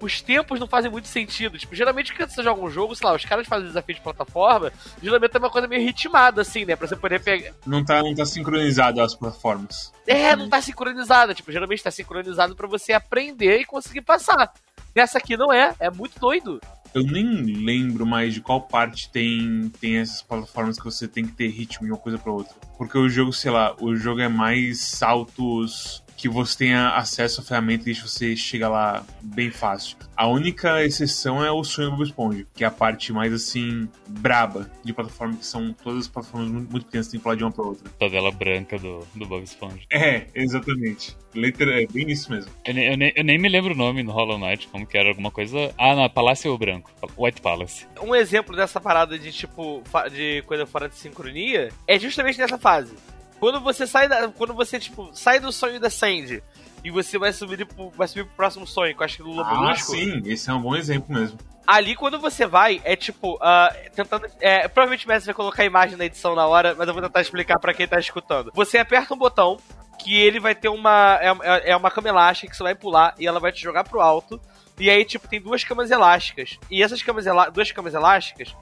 os tempos não fazem muito sentido. Tipo, geralmente quando você joga um jogo, sei lá, os caras fazem desafio de plataforma, geralmente é uma coisa meio ritmada, assim, né? Pra você poder pegar. Não tá, não tá sincronizado as plataformas. É, não tá sincronizada. Tipo, geralmente tá sincronizado para você aprender e conseguir passar. Essa aqui não é, é muito doido. Eu nem lembro mais de qual parte tem, tem essas plataformas que você tem que ter ritmo de uma coisa para outra. Porque o jogo, sei lá, o jogo é mais saltos que você tenha acesso à ferramenta e você chega lá bem fácil. A única exceção é o sonho do Bob Esponja, que é a parte mais assim, braba de plataforma, que são todas as plataformas muito pequenas, tem que pular de uma pra outra. Tadela branca do, do Bob Esponja. É, exatamente. Letra, é bem isso mesmo. Eu, eu, nem, eu nem me lembro o nome no Hollow Knight, como que era alguma coisa. Ah, não, Palácio Branco. White Palace. Um exemplo dessa parada de tipo, de coisa fora de sincronia é justamente nessa fase. Quando você sai da, quando você tipo sai do sonho da Sandy e você vai subir pro, vai subir pro próximo sonho, que eu acho que do Lobo Ah, sim, esse é um bom exemplo mesmo. Ali, quando você vai, é tipo, uh, tentando. É, provavelmente o Messi vai colocar a imagem na edição na hora, mas eu vou tentar explicar para quem tá escutando. Você aperta um botão que ele vai ter uma. É, é uma cama elástica que você vai pular e ela vai te jogar pro alto. E aí, tipo, tem duas camas elásticas. E essas camas duas camas elásticas,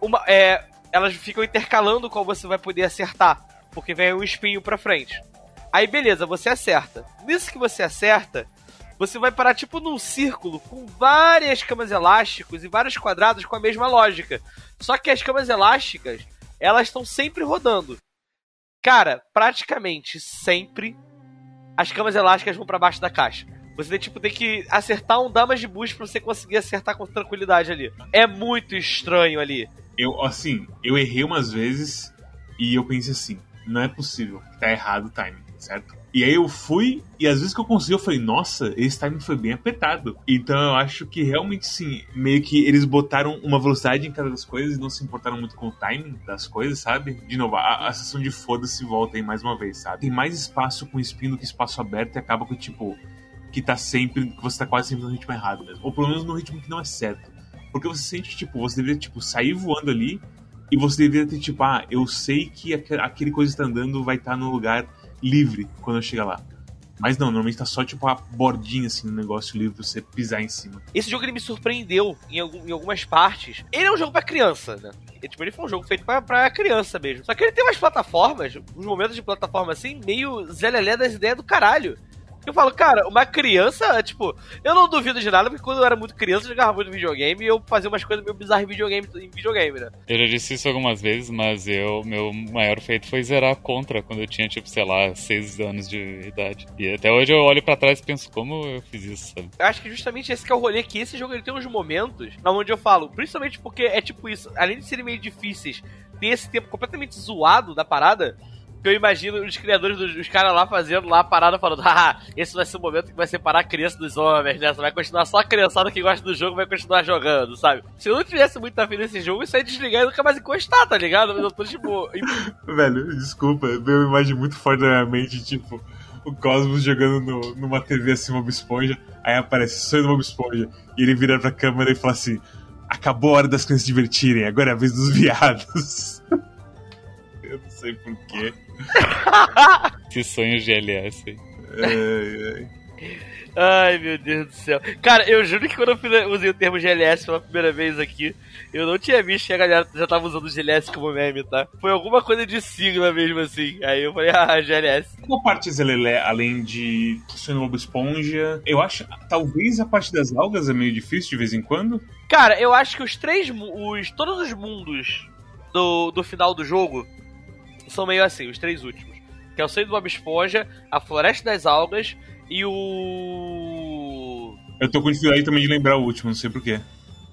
uma, é, elas ficam intercalando qual você vai poder acertar porque vem um espinho pra frente. Aí beleza, você acerta. Nisso que você acerta, você vai parar tipo num círculo com várias camas elásticos e vários quadrados com a mesma lógica. Só que as camas elásticas, elas estão sempre rodando. Cara, praticamente sempre as camas elásticas vão para baixo da caixa. Você tem, tipo, tem que acertar um damas de boost pra você conseguir acertar com tranquilidade ali. É muito estranho ali. Eu, assim, eu errei umas vezes e eu pensei assim, não é possível, tá errado o timing, certo? E aí eu fui, e às vezes que eu consegui, eu falei, nossa, esse timing foi bem apertado. Então eu acho que realmente sim, meio que eles botaram uma velocidade em cada das coisas e não se importaram muito com o timing das coisas, sabe? De novo, a, a sessão de foda-se volta aí mais uma vez, sabe? Tem mais espaço com spin do que espaço aberto e acaba com, tipo, que tá sempre, que você tá quase sempre no ritmo errado mesmo. Ou pelo menos no ritmo que não é certo. Porque você sente, tipo, você deveria, tipo, sair voando ali e você deveria ter, tipo, ah, eu sei que aquele coisa está andando vai estar tá no lugar livre quando eu chegar lá. Mas não, normalmente tá só tipo a bordinha assim no negócio livre pra você pisar em cima. Esse jogo ele me surpreendeu em, em algumas partes. Ele é um jogo para criança, né? Tipo, ele foi um jogo feito pra, pra criança mesmo. Só que ele tem umas plataformas, uns momentos de plataforma assim, meio zelelé das ideias do caralho. Eu falo, cara, uma criança, tipo, eu não duvido de nada, porque quando eu era muito criança, eu jogava muito videogame e eu fazia umas coisas meio bizarras em videogame, em videogame, né? Eu já disse isso algumas vezes, mas eu, meu maior feito foi zerar contra quando eu tinha, tipo, sei lá, 6 anos de idade. E até hoje eu olho para trás e penso, como eu fiz isso, sabe? Eu acho que justamente esse que é o rolê, que esse jogo ele tem uns momentos onde eu falo, principalmente porque é tipo isso, além de serem meio difíceis, tem esse tempo completamente zoado da parada, eu imagino os criadores, dos, os caras lá fazendo lá a parada, falando: ah, esse vai ser o momento que vai separar a criança dos homens, né? Você vai continuar só a criançada que gosta do jogo vai continuar jogando, sabe? Se eu não tivesse muito afim desse jogo, isso aí desligar e nunca mais encostar, tá ligado? Mas eu tô tipo. Velho, desculpa, veio uma imagem muito forte na minha mente, tipo. O Cosmos jogando no, numa TV assim, Bob Esponja, aí aparece sonho do Bob Esponja, e ele vira pra câmera e fala assim: Acabou a hora das crianças se divertirem, agora é a vez dos viados. eu não sei porquê. que sonho GLS, hein? Ai, ai. Ai, meu Deus do céu. Cara, eu juro que quando eu usei o termo GLS pela primeira vez aqui, eu não tinha visto que a galera já tava usando o GLS como meme, tá? Foi alguma coisa de sigla mesmo assim. Aí eu falei, ah, GLS. Qual parte Zelelé, além de Sonho Lobo Esponja? Eu acho, talvez a parte das algas é meio difícil de vez em quando. Cara, eu acho que os três, os, todos os mundos do, do final do jogo são meio assim, os três últimos. Que é o Sonho do Bob Esponja, a Floresta das Algas e o. Eu tô com dificuldade também de lembrar o último, não sei porquê.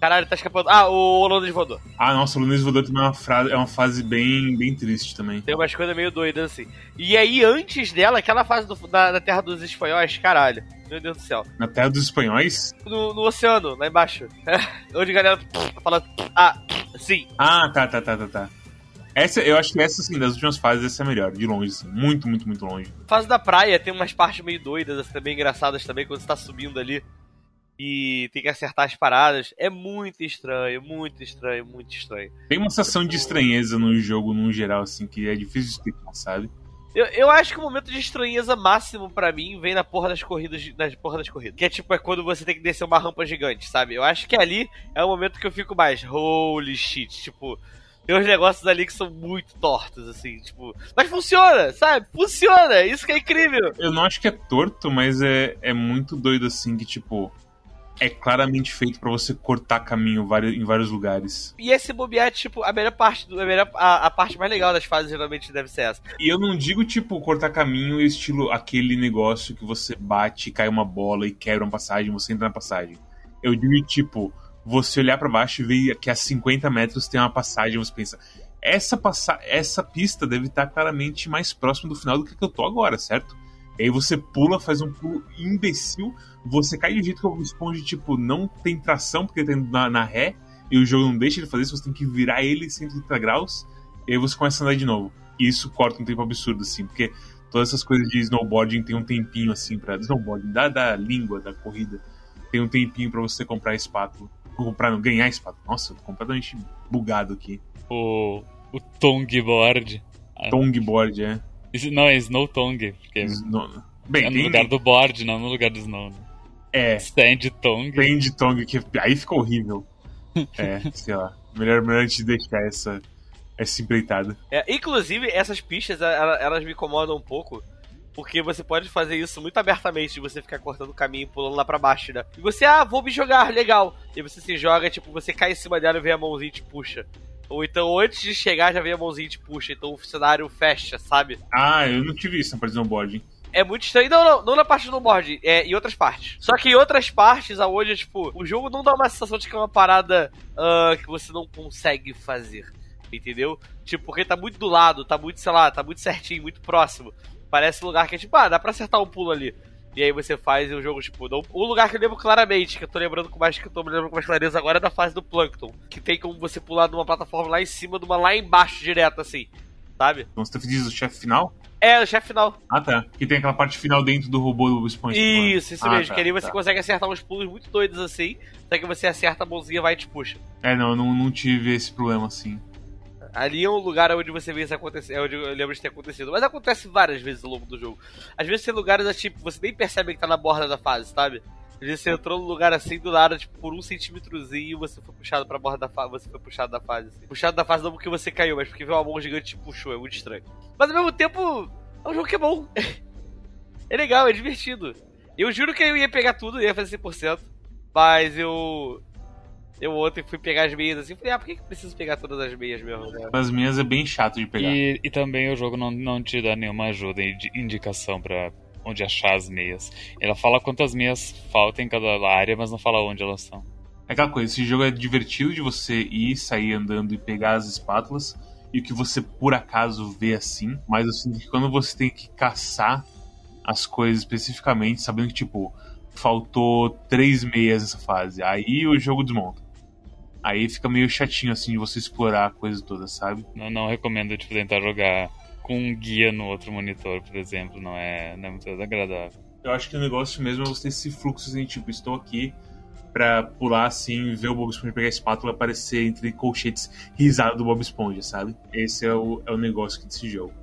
Caralho, tá escapando. Ah, o Londres Voador. Ah, nossa, o Londres Voador também é uma, frase, é uma fase bem, bem triste também. Tem umas coisas meio doidas assim. E aí, antes dela, aquela fase do, da, da Terra dos Espanhóis, caralho. Meu Deus do céu. Na Terra dos Espanhóis? No, no oceano, lá embaixo. Onde a galera fala. Ah, sim. Ah, tá, tá, tá, tá, tá. Essa, eu acho que essa, assim, das últimas fases, essa é a melhor, de longe, assim. Muito, muito, muito longe. Fase da praia tem umas partes meio doidas, assim, também engraçadas também, quando você tá subindo ali e tem que acertar as paradas. É muito estranho, muito estranho, muito estranho. Tem uma sensação de estranheza no jogo, no geral, assim, que é difícil de explicar, sabe? Eu, eu acho que o momento de estranheza máximo pra mim vem na porra das corridas, nas porra das corridas. Que é tipo, é quando você tem que descer uma rampa gigante, sabe? Eu acho que ali é o momento que eu fico mais, holy shit, tipo... Tem uns negócios ali que são muito tortos, assim, tipo. Mas funciona, sabe? Funciona! Isso que é incrível! Eu não acho que é torto, mas é, é muito doido, assim, que, tipo. É claramente feito pra você cortar caminho em vários lugares. E esse bobear, tipo, a melhor parte do. A, melhor, a, a parte mais legal das fases geralmente deve ser essa. E eu não digo, tipo, cortar caminho estilo aquele negócio que você bate, cai uma bola e quebra uma passagem, você entra na passagem. Eu digo, tipo, você olhar pra baixo e ver que a 50 metros tem uma passagem, você pensa, essa, passa essa pista deve estar claramente mais próximo do final do que que eu tô agora, certo? E aí você pula, faz um pulo imbecil, você cai de um jeito que o esponja, tipo, não tem tração, porque tá na, na ré, e o jogo não deixa ele fazer isso, você tem que virar ele 130 graus, e aí você começa a andar de novo. E isso corta um tempo absurdo, assim, porque todas essas coisas de snowboarding tem um tempinho, assim, pra. Snowboarding, da, da língua da corrida, tem um tempinho pra você comprar espátula. Comprar, não, ganhar espátula. Nossa, eu tô completamente bugado aqui. O, o Tongboard. Tongboard, é. Não, é Snow Tong, porque é Sno- Bem, no tem. lugar do board, não no lugar do Snow. Né? É, Stand Tong. tem de Tong que. Aí fica horrível. É, sei lá. Melhor, melhor a gente deixar essa, essa empreitada. É, inclusive, essas pistas, ela- elas me incomodam um pouco. Porque você pode fazer isso muito abertamente, de você ficar cortando o caminho e pulando lá pra baixo, né? E você, ah, vou me jogar, legal. E você se joga, tipo, você cai em cima dela e vem a mãozinha e te puxa. Ou então, antes de chegar, já vem a mãozinha e te puxa. Então o cenário fecha, sabe? Ah, eu não tive isso na parte de snowboarding. É muito estranho. Não, não, não na parte do snowboard, é em outras partes. Só que em outras partes, aonde, tipo, o jogo não dá uma sensação de que é uma parada ah, que você não consegue fazer. Entendeu? Tipo, porque tá muito do lado, tá muito, sei lá, tá muito certinho, muito próximo. Parece um lugar que é tipo, ah, dá pra acertar um pulo ali. E aí você faz e o jogo, tipo, um lugar que eu lembro claramente, que eu tô lembrando com mais que eu tô me lembrando com mais clareza agora é da fase do Plankton. Que tem como você pular numa plataforma lá em cima, de uma lá embaixo, direto, assim. Sabe? Então você diz o chefe final? É, o chefe final. Ah, tá. Que tem aquela parte final dentro do robô do Bob Esponja. Isso, isso Ah, mesmo. tá, que ali você tá. consegue acertar uns pulos muito doidos assim. Só que você acerta a mãozinha vai e te puxa. É, não, eu não, não tive esse problema assim. Ali é um lugar onde você vê isso acontecer, é onde eu lembro de ter acontecido. Mas acontece várias vezes ao longo do jogo. Às vezes tem lugares assim, tipo, você nem percebe que tá na borda da fase, sabe? Às vezes você entrou num lugar assim, do nada, tipo, por um centímetrozinho, você foi puxado pra borda da fase, você foi puxado da fase. assim. Puxado da fase não porque você caiu, mas porque veio uma mão gigante e te puxou, é muito estranho. Mas ao mesmo tempo, é um jogo que é bom. é legal, é divertido. Eu juro que eu ia pegar tudo, ia fazer 100%. Mas eu. Eu ontem fui pegar as meias assim, falei, ah, por que que eu preciso pegar todas as meias mesmo? né? As minhas é bem chato de pegar. E, e também o jogo não, não te dá nenhuma ajuda e indicação pra onde achar as meias. Ela fala quantas meias faltam em cada área, mas não fala onde elas são. É aquela coisa, esse jogo é divertido de você ir, sair andando e pegar as espátulas. E o que você por acaso vê assim. Mas eu sinto que quando você tem que caçar as coisas especificamente, sabendo que, tipo, faltou três meias nessa fase. Aí o jogo desmonta. Aí fica meio chatinho assim de você explorar a coisa toda, sabe? Não, não recomendo tipo, tentar jogar com um guia no outro monitor, por exemplo. Não é, não é muito agradável. Eu acho que o negócio mesmo é você ter esse fluxo assim, tipo, estou aqui pra pular assim, ver o Bob Esponja pegar a espátula e aparecer entre colchetes risado do Bob Esponja, sabe? Esse é o, é o negócio aqui desse jogo.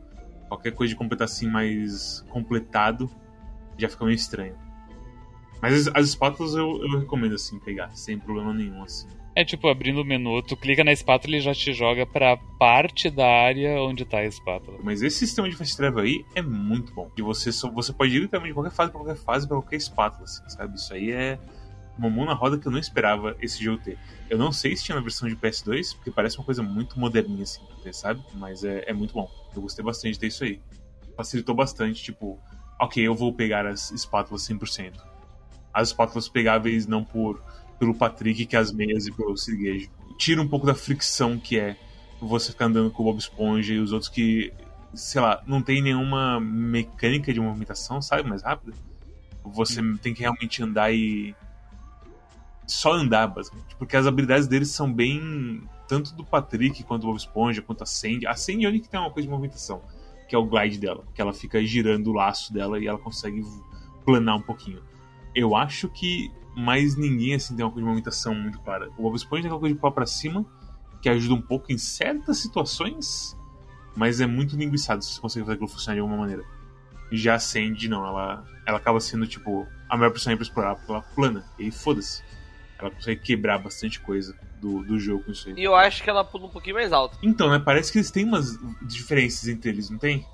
Qualquer coisa de completar assim mais completado já fica meio estranho. Mas as, as espátulas eu, eu recomendo assim pegar, sem problema nenhum, assim. É tipo, abrindo o menu, tu clica na espátula e já te joga pra parte da área onde tá a espátula. Mas esse sistema de fast travel aí é muito bom. E você, só, você pode ir literalmente de qualquer fase pra qualquer fase, pra qualquer espátula, assim, sabe? Isso aí é uma mão na roda que eu não esperava esse jogo ter. Eu não sei se tinha na versão de PS2, porque parece uma coisa muito moderninha, assim, ter, sabe? Mas é, é muito bom. Eu gostei bastante de ter isso aí. Facilitou bastante, tipo, ok, eu vou pegar as espátulas 100%. As espátulas pegáveis não por pelo Patrick, que é as meias e pelo Siriguejo. Tira um pouco da fricção que é você ficar andando com o Bob Esponja e os outros que, sei lá, não tem nenhuma mecânica de movimentação, sabe? Mais rápida. Você tem que realmente andar e só andar, basicamente. Porque as habilidades deles são bem. Tanto do Patrick quanto do Bob Esponja, quanto a Sandy. A Sandy é a única que tem uma coisa de movimentação, que é o glide dela. Que ela fica girando o laço dela e ela consegue planar um pouquinho. Eu acho que mais ninguém assim tem uma coisa de movimentação muito clara. O Bob Esponja tem aquela coisa de pau pra cima, que ajuda um pouco em certas situações, mas é muito linguiçado se você consegue fazer aquilo funcionar de alguma maneira. Já a Sandy, não, ela, ela acaba sendo, tipo, a melhor personagem pra explorar, porque ela plana, e aí foda-se. Ela consegue quebrar bastante coisa do, do jogo com isso aí. E eu acho que ela pula um pouquinho mais alto. Então, né, parece que eles têm umas diferenças entre eles, não tem?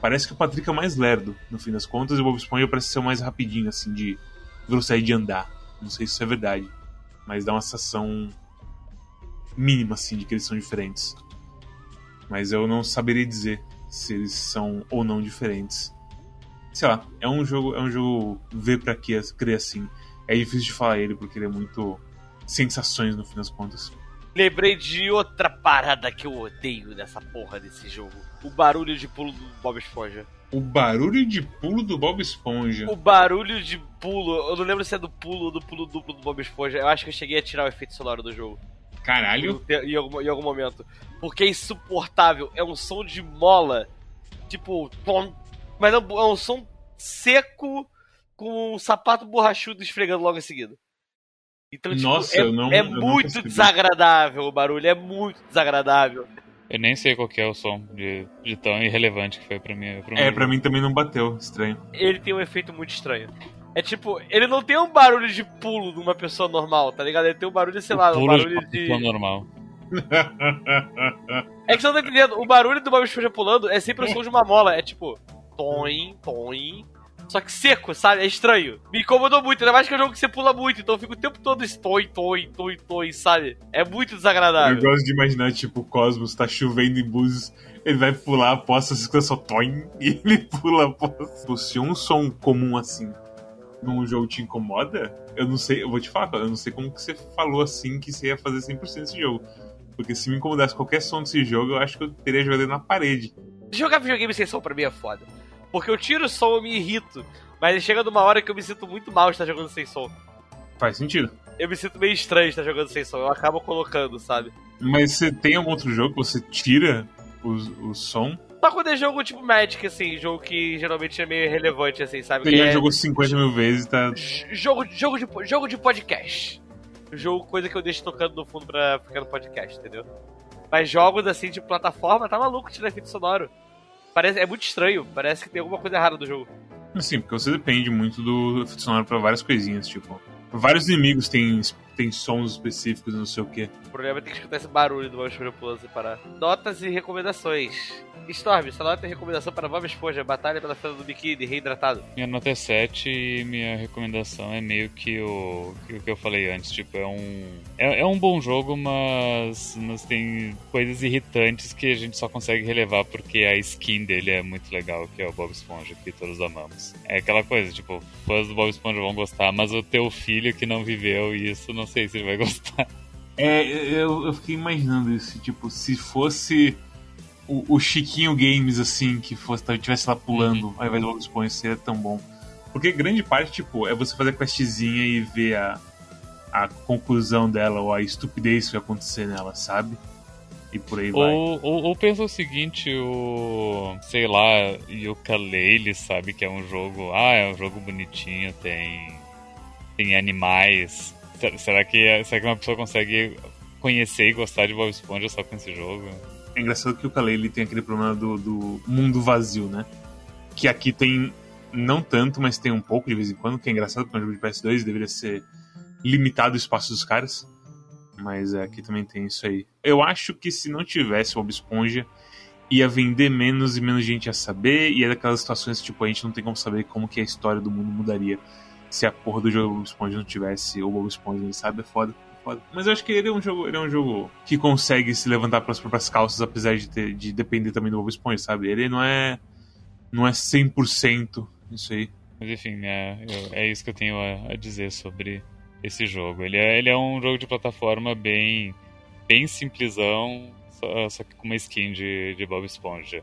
Parece que o Patrick é mais lerdo, no fim das contas, e o Bob Esponja parece ser o mais rapidinho, assim, de velocidade de andar. Não sei se isso é verdade, mas dá uma sensação mínima, assim, de que eles são diferentes. Mas eu não saberia dizer se eles são ou não diferentes. Sei lá, é um jogo, é um jogo ver pra que crer assim. É difícil de falar ele porque ele é muito sensações no fim das contas. Lembrei de outra parada que eu odeio nessa porra desse jogo. O barulho de pulo do Bob Esponja. O barulho de pulo do Bob Esponja. O barulho de pulo, eu não lembro se é do pulo ou do pulo duplo do Bob Esponja. Eu acho que eu cheguei a tirar o efeito sonoro do jogo. Caralho. Em algum, em algum momento. Porque é insuportável. É um som de mola. Tipo, tom, mas é um, é um som seco com um sapato borrachudo esfregando logo em seguida. Então, tipo, Nossa, é, eu não- é muito desagradável o barulho, é muito desagradável. Eu nem sei qual que é o som de, de tão irrelevante que foi pra mim. Pra É, pra mim também não bateu, estranho. Ele tem um efeito muito estranho. É tipo, ele não tem um barulho de pulo de uma pessoa normal, tá ligado? Ele tem um barulho, sei lá, um barulho de de. plano normal. É que você não tá entendendo, o barulho do Bob Esponja pulando é sempre o som de uma mola. É tipo, toim, toim. Só que seco, sabe? É estranho. Me incomodou muito, ainda mais que é um jogo que você pula muito, então eu fico o tempo todo esse toim, toim, toim, toim, sabe? É muito Eu desagradável. gosto de imaginar, tipo, o Cosmos tá chovendo em Búzios, ele vai pular a poça, você escuta só toim, e ele pula a poça. Se um som comum assim num jogo te incomoda, eu não sei, eu vou te falar, eu não sei como que você falou assim que você ia fazer 100% desse jogo. Porque se me incomodasse qualquer som desse jogo, eu acho que eu teria jogado ele na parede. Jogar videogame sem som pra mim é foda. Porque eu tiro o som, eu me irrito. Mas chega numa hora que eu me sinto muito mal de estar jogando sem som. Faz sentido. Eu me sinto meio estranho de estar jogando sem som. Eu acabo colocando, sabe? Mas você tem algum outro jogo que você tira o, o som? Só quando é jogo tipo Magic, assim, jogo que geralmente é meio relevante, assim, sabe? Você já é jogou 50 mil vezes, tá? jogo, jogo, de, jogo de podcast. Jogo, coisa que eu deixo tocando no fundo pra ficar no podcast, entendeu? Mas jogos assim de plataforma, tá maluco tirar efeito sonoro. Parece, é muito estranho, parece que tem alguma coisa errada no jogo. Assim, porque você depende muito do sonoro pra várias coisinhas, tipo. Vários inimigos têm, têm sons específicos, não sei o quê. O problema é ter que escutar esse barulho do Bob Esponja pulando sem parar. Notas e recomendações. Storm, sua nota e recomendação para Bob Esponja, Batalha pela Fenda do Biquíni, reidratado. Minha nota é 7 e minha recomendação é meio que o, que o que eu falei antes. Tipo, é um. É, é um bom jogo, mas, mas tem coisas irritantes que a gente só consegue relevar porque a skin dele é muito legal, que é o Bob Esponja, que todos amamos. É aquela coisa, tipo, fãs do Bob Esponja vão gostar, mas o teu filho que não viveu isso, não sei se ele vai gostar. É, eu, eu fiquei imaginando isso, tipo, se fosse o, o Chiquinho Games, assim, que fosse, tivesse lá pulando ao invés do Bob Esponja, seria tão bom. Porque grande parte, tipo, é você fazer a questzinha e ver a, a conclusão dela, ou a estupidez que vai acontecer nela, sabe? E por aí vai. Ou, ou, ou pensa o seguinte, o. sei lá, Yooka-Laylee, sabe? Que é um jogo. Ah, é um jogo bonitinho, tem. tem animais. Ser- Será que, será que uma pessoa consegue conhecer e gostar de Bob Esponja só com esse jogo? É engraçado que o Kalele tem aquele problema do, do mundo vazio, né? Que aqui tem não tanto, mas tem um pouco de vez em quando, que é engraçado porque é um jogo de PS2 deveria ser limitado o espaço dos caras. Mas é, aqui também tem isso aí. Eu acho que se não tivesse Bob Esponja, ia vender menos e menos gente ia saber, e é daquelas situações tipo, a gente não tem como saber como que a história do mundo mudaria se a porra do jogo do Bob Esponja não tivesse o Bob Esponja, sabe? É foda. é foda. Mas eu acho que ele é um jogo, ele é um jogo que consegue se levantar pelas próprias calças, apesar de, ter, de depender também do Bob Esponja, sabe? Ele não é não é 100% isso aí. Mas enfim, é, eu- é isso que eu tenho a, a dizer sobre esse jogo. Ele é, ele é um jogo de plataforma bem, bem simplesão, só, só que com uma skin de, de Bob Esponja.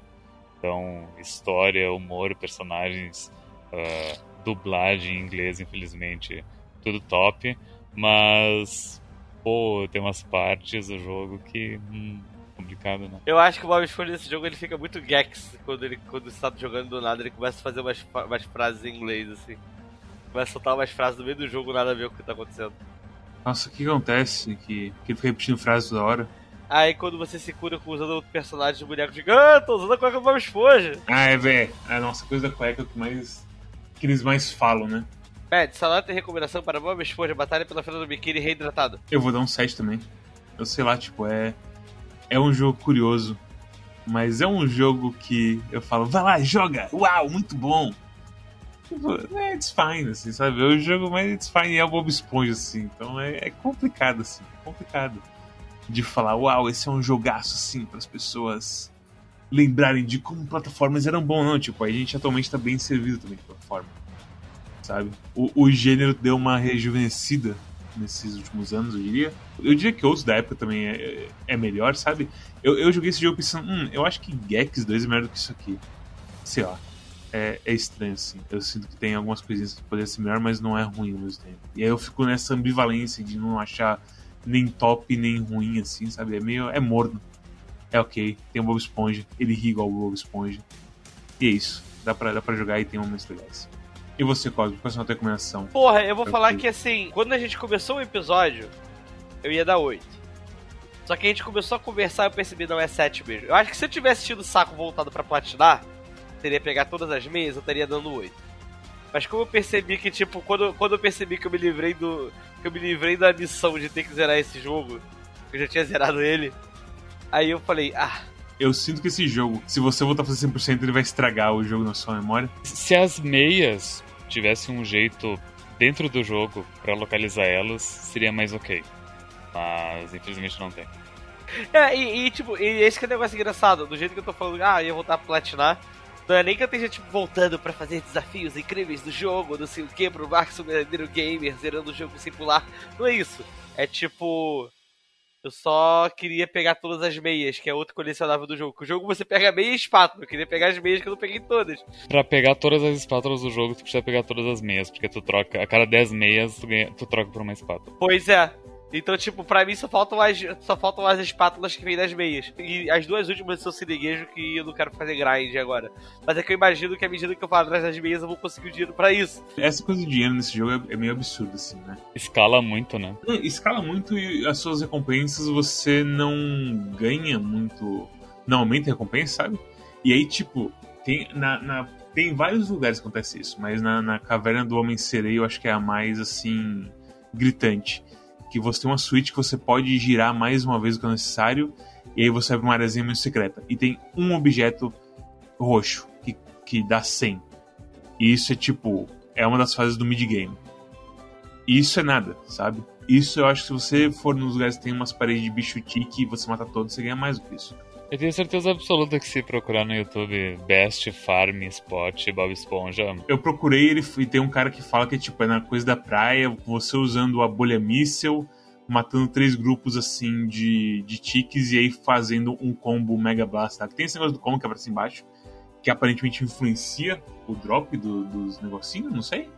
Então, história, humor, personagens, ah, dublagem em inglês, infelizmente, tudo top. Mas, pô, tem umas partes do jogo que. Hum, complicado, né? Eu acho que o Bob Esponja nesse jogo ele fica muito gex quando ele quando você tá jogando do nada, ele começa a fazer umas, umas frases em inglês, assim. Começa a soltar umas frases no meio do jogo, nada a ver com o que tá acontecendo. Nossa, o que acontece? Que, que ele fica repetindo frases toda hora. Aí quando você se cura com usando outro personagem de boneco de ah, tô usando a cueca do Bob Esponja. Ah, é, velho. A nossa coisa da cueca é o que mais. Que eles mais falam, né? Pede, salário tem recomendação para Bob Esponja, batalha pela fila do biquíni reidratado. Eu vou dar um 7 também. Eu sei lá, tipo, é. É um jogo curioso. Mas é um jogo que eu falo, vai lá, joga! Uau, muito bom! Tipo, é, it's fine, assim, sabe? É um jogo, mas it's fine é o Bob Esponja, assim. Então é, é complicado, assim. É complicado. De falar, uau, esse é um jogaço, assim, para as pessoas lembrarem de como plataformas eram bom, não. Tipo, a gente atualmente tá bem servido também de plataforma. Sabe? O, o gênero deu uma rejuvenescida nesses últimos anos, eu diria. Eu diria que outros da época também é, é melhor, sabe? Eu, eu joguei esse jogo pensando, hum, eu acho que Gex 2 é melhor do que isso aqui. Sei lá. É, é estranho, assim. Eu sinto que tem algumas coisinhas que poderiam ser melhor, mas não é ruim ao mesmo tempo. E aí eu fico nessa ambivalência de não achar nem top nem ruim, assim, sabe? É meio. É morno. É ok. Tem o Bob Esponja. Ele ri igual o Bob Esponja. E é isso. Dá pra, dá pra jogar e tem momentos legais. E você, Cosmo, qual é a sua recomendação? Porra, eu vou falar que assim, quando a gente começou o episódio, eu ia dar 8. Só que a gente começou a conversar e eu percebi não é 7 mesmo. Eu acho que se eu tivesse tido o saco voltado para platinar, teria pegar todas as meias, eu estaria dando 8. Mas como eu percebi que, tipo, quando, quando eu percebi que eu me livrei do. que eu me livrei da missão de ter que zerar esse jogo, que eu já tinha zerado ele, aí eu falei, ah. Eu sinto que esse jogo, se você voltar a fazer 100%, ele vai estragar o jogo na sua memória. Se as meias tivesse um jeito dentro do jogo para localizar elas, seria mais ok. Mas infelizmente não tem. É, e, e, tipo, e esse que é o negócio engraçado, do jeito que eu tô falando, ah, ia voltar a platinar. Não é nem que eu esteja, tipo, voltando para fazer desafios incríveis do jogo, não sei o que, pro Max verdadeiro gamer, zerando o jogo sem pular. Não é isso. É tipo. Eu só queria pegar todas as meias, que é outro colecionável do jogo. O jogo você pega meia e espátula. Eu queria pegar as meias que eu não peguei todas. Pra pegar todas as espátulas do jogo, tu precisa pegar todas as meias, porque tu troca. A cada 10 meias, tu, ganha, tu troca por uma espátula. Pois é. Então, tipo, pra mim só faltam as, só faltam as espátulas que vêm das meias. E as duas últimas são siriguejo que eu não quero fazer grind agora. Mas é que eu imagino que à medida que eu for atrás das meias, eu vou conseguir o dinheiro pra isso. Essa coisa de dinheiro nesse jogo é, é meio absurdo, assim, né? Escala muito, né? Escala muito e as suas recompensas você não ganha muito. Não aumenta a recompensa, sabe? E aí, tipo, tem. Na, na tem vários lugares que acontece isso, mas na, na Caverna do Homem Sereio eu acho que é a mais, assim, gritante que você tem uma suíte que você pode girar mais uma vez do que é necessário, e aí você pra uma áreazinha muito secreta. E tem um objeto roxo, que, que dá 100. E isso é tipo, é uma das fases do mid-game. E isso é nada, sabe? Isso eu acho que se você for nos lugares que tem umas paredes de bicho tique e você mata todos, você ganha mais do que isso. Eu tenho certeza absoluta que se procurar no YouTube Best Farm Spot Bob Esponja. Eu procurei ele e tem um cara que fala que tipo, é na coisa da praia, você usando a bolha míssel, matando três grupos assim de, de tiques e aí fazendo um combo Mega Blast. Tá? Tem esse negócio do combo que é cima embaixo, que aparentemente influencia o drop do, dos negocinhos, não sei.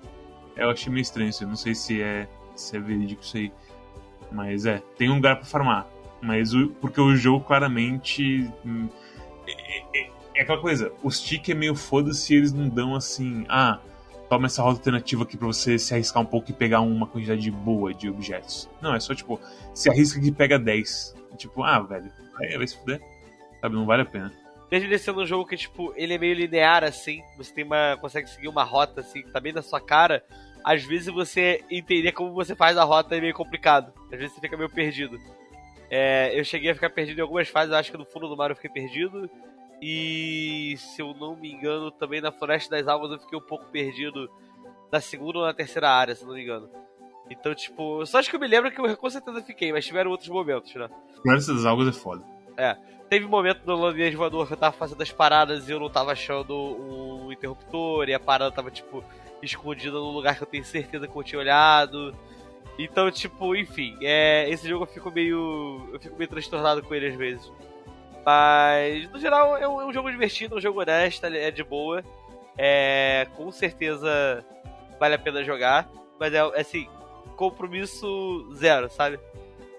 Eu achei meio estranho isso, eu não sei se é, se é verídico isso aí. Mas é, tem um lugar pra farmar. Mas o, porque o jogo claramente. Hum, é, é, é, aquela coisa, os tick é meio foda-se eles não dão assim. Ah, toma essa rota alternativa aqui pra você se arriscar um pouco e pegar uma quantidade boa de objetos. Não, é só tipo, se arrisca que pega 10. Tipo, ah, velho, aí vai se fuder. Sabe, não vale a pena. Mesmo ele sendo um jogo que, tipo, ele é meio linear, assim, você tem uma. consegue seguir uma rota assim, que tá bem na sua cara. Às vezes você entender como você faz a rota é meio complicado. Às vezes você fica meio perdido. É, eu cheguei a ficar perdido em algumas fases, acho que no fundo do mar eu fiquei perdido. E se eu não me engano, também na Floresta das Almas eu fiquei um pouco perdido na segunda ou na terceira área, se não me engano. Então, tipo, só acho que eu me lembro que eu com certeza fiquei, mas tiveram outros momentos, né? Floresta das Almas é foda. É. Teve um momento no holandês voador que eu tava fazendo as paradas e eu não tava achando um interruptor, e a parada tava, tipo, escondida num lugar que eu tenho certeza que eu tinha olhado. Então, tipo, enfim, é, esse jogo eu fico meio. Eu fico meio transtornado com ele às vezes. Mas, no geral, é um, é um jogo divertido, um jogo honesto, é de boa. É, com certeza vale a pena jogar. Mas é assim, compromisso zero, sabe?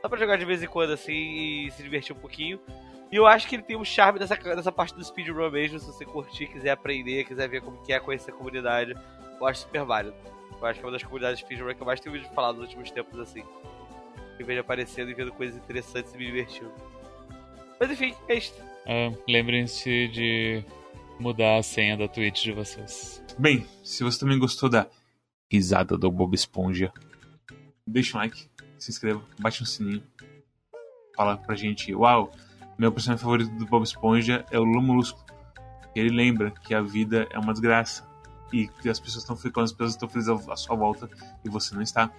Só pra jogar de vez em quando assim e se divertir um pouquinho. E eu acho que ele tem um charme dessa, dessa parte do speedrun mesmo, se você curtir, quiser aprender, quiser ver como que é, conhecer a comunidade, eu acho super válido. Eu acho que é uma das comunidades de speedrun que eu mais tenho vídeo falar nos últimos tempos, assim. Que vejo aparecendo e vendo coisas interessantes e me divertindo. Mas enfim, é isso. Ah, Lembrem-se de mudar a senha da Twitch de vocês. Bem, se você também gostou da risada do Bob Esponja, deixa um like, se inscreva, bate no sininho. Fala pra gente, uau, meu personagem favorito do Bob Esponja é o Lula Molusco. Ele lembra que a vida é uma desgraça e que as pessoas estão ficando, as pessoas estão felizes à sua volta e você não está.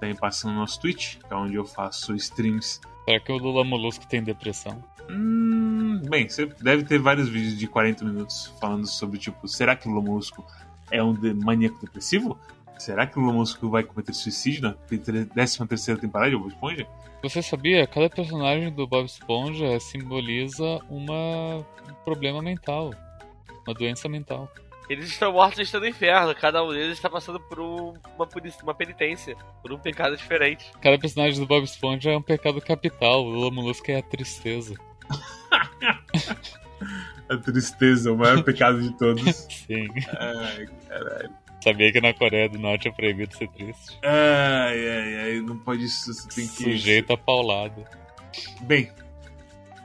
Também passa no nosso Twitch, que é onde eu faço streams. Será que o Lula Molusco tem depressão? Hum, bem, você deve ter vários vídeos de 40 minutos falando sobre, tipo, será que o Lula Molusco é um de- maníaco depressivo? Será que o Lula Molusco vai cometer suicídio na 13 temporada de Bob Esponja? Você sabia? Cada personagem do Bob Esponja simboliza uma... um problema mental. Uma doença mental. Eles estão mortos e estão no inferno. Cada um deles está passando por um- uma, uma penitência, por um pecado diferente. Cada personagem do Bob Esponja é um pecado capital. O Lula Molusco é a tristeza. A tristeza, o maior pecado de todos. Sim. Ai, caralho. Sabia que na Coreia do Norte é proibido ser triste. Ai, ai, ai, não pode isso, você tem que. Sujeito a paulada. Bem,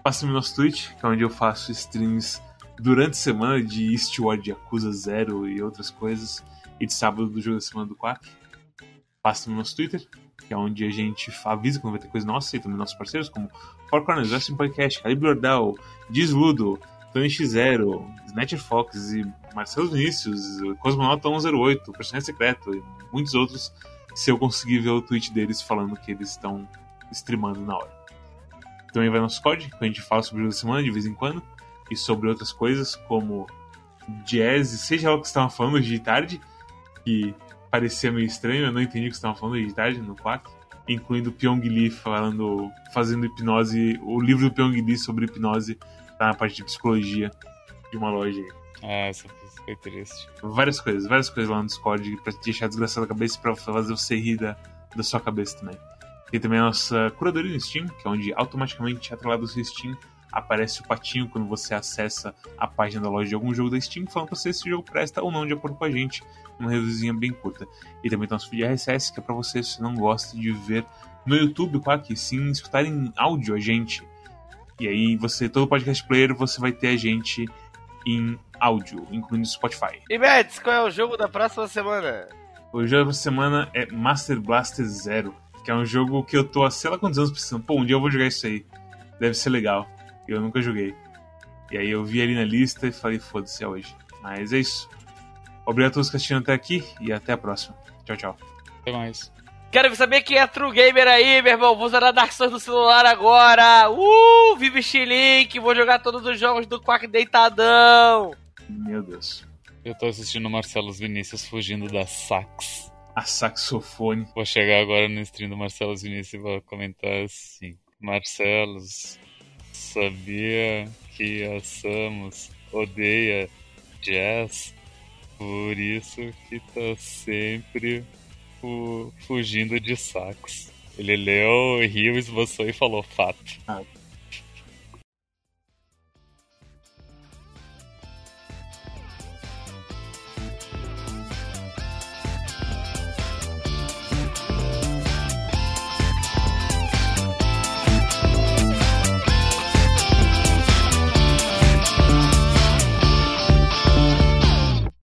passa no nosso Twitch, que é onde eu faço streams durante a semana de Eastward, Yakuza Zero e outras coisas, e de sábado do jogo da semana do Quack. Passa no nosso Twitter, que é onde a gente avisa quando vai ter coisa nossa e também nossos parceiros, como Four Corners, Wrestling Podcast, Calibre Ordal, Desludo, Tony X0, Snatcher Fox e Marcelo Vinícius, Cosmonauta 108, Personagem Secreto e muitos outros, se eu conseguir ver o tweet deles falando que eles estão streamando na hora. Também vai no nosso código, que a gente fala sobre o jogo da semana de vez em quando, e sobre outras coisas, como jazz, seja lá o que estavam falando hoje de tarde, que parecia meio estranho, eu não entendi o que estavam falando hoje de tarde no 4, incluindo o Pyong Lee falando, fazendo hipnose, o livro do Pyong Lee sobre hipnose tá na parte de psicologia de uma loja aí. Ah, essa foi triste. Várias coisas, várias coisas lá no Discord pra te deixar desgraçado a cabeça e pra fazer você rir da, da sua cabeça também. Tem também a nossa curadoria no Steam, que é onde automaticamente, atrelado ao seu Steam, aparece o patinho quando você acessa a página da loja de algum jogo da Steam, falando pra você se o jogo presta ou não, de acordo com a gente, uma reviewzinha bem curta. E também tem o nosso feed RSS, que é pra você, se não gosta de ver no YouTube, claro que sim, escutar em áudio a gente. E aí, você, todo podcast player, você vai ter a gente em áudio, incluindo Spotify. E Mads, qual é o jogo da próxima semana? O jogo da semana é Master Blaster Zero, que é um jogo que eu tô há sei lá quantos anos pensando, pô, um dia eu vou jogar isso aí. Deve ser legal. E eu nunca joguei. E aí eu vi ali na lista e falei, foda-se, é hoje. Mas é isso. Obrigado a todos que assistiram até aqui e até a próxima. Tchau, tchau. Até mais. Quero saber quem é True Gamer aí, meu irmão. Vou usar a Dark Souls no celular agora. Uh, vive Xilink. Vou jogar todos os jogos do Quack deitadão. Meu Deus. Eu tô assistindo o Marcelo Vinícius fugindo da sax. A saxofone. Vou chegar agora no stream do Marcelo Vinícius e vou comentar assim. Marcelos, sabia que a Samus odeia jazz? Por isso que tá sempre fu- fugindo de sax. Ele leu, riu, esboçou e falou fato. Ah,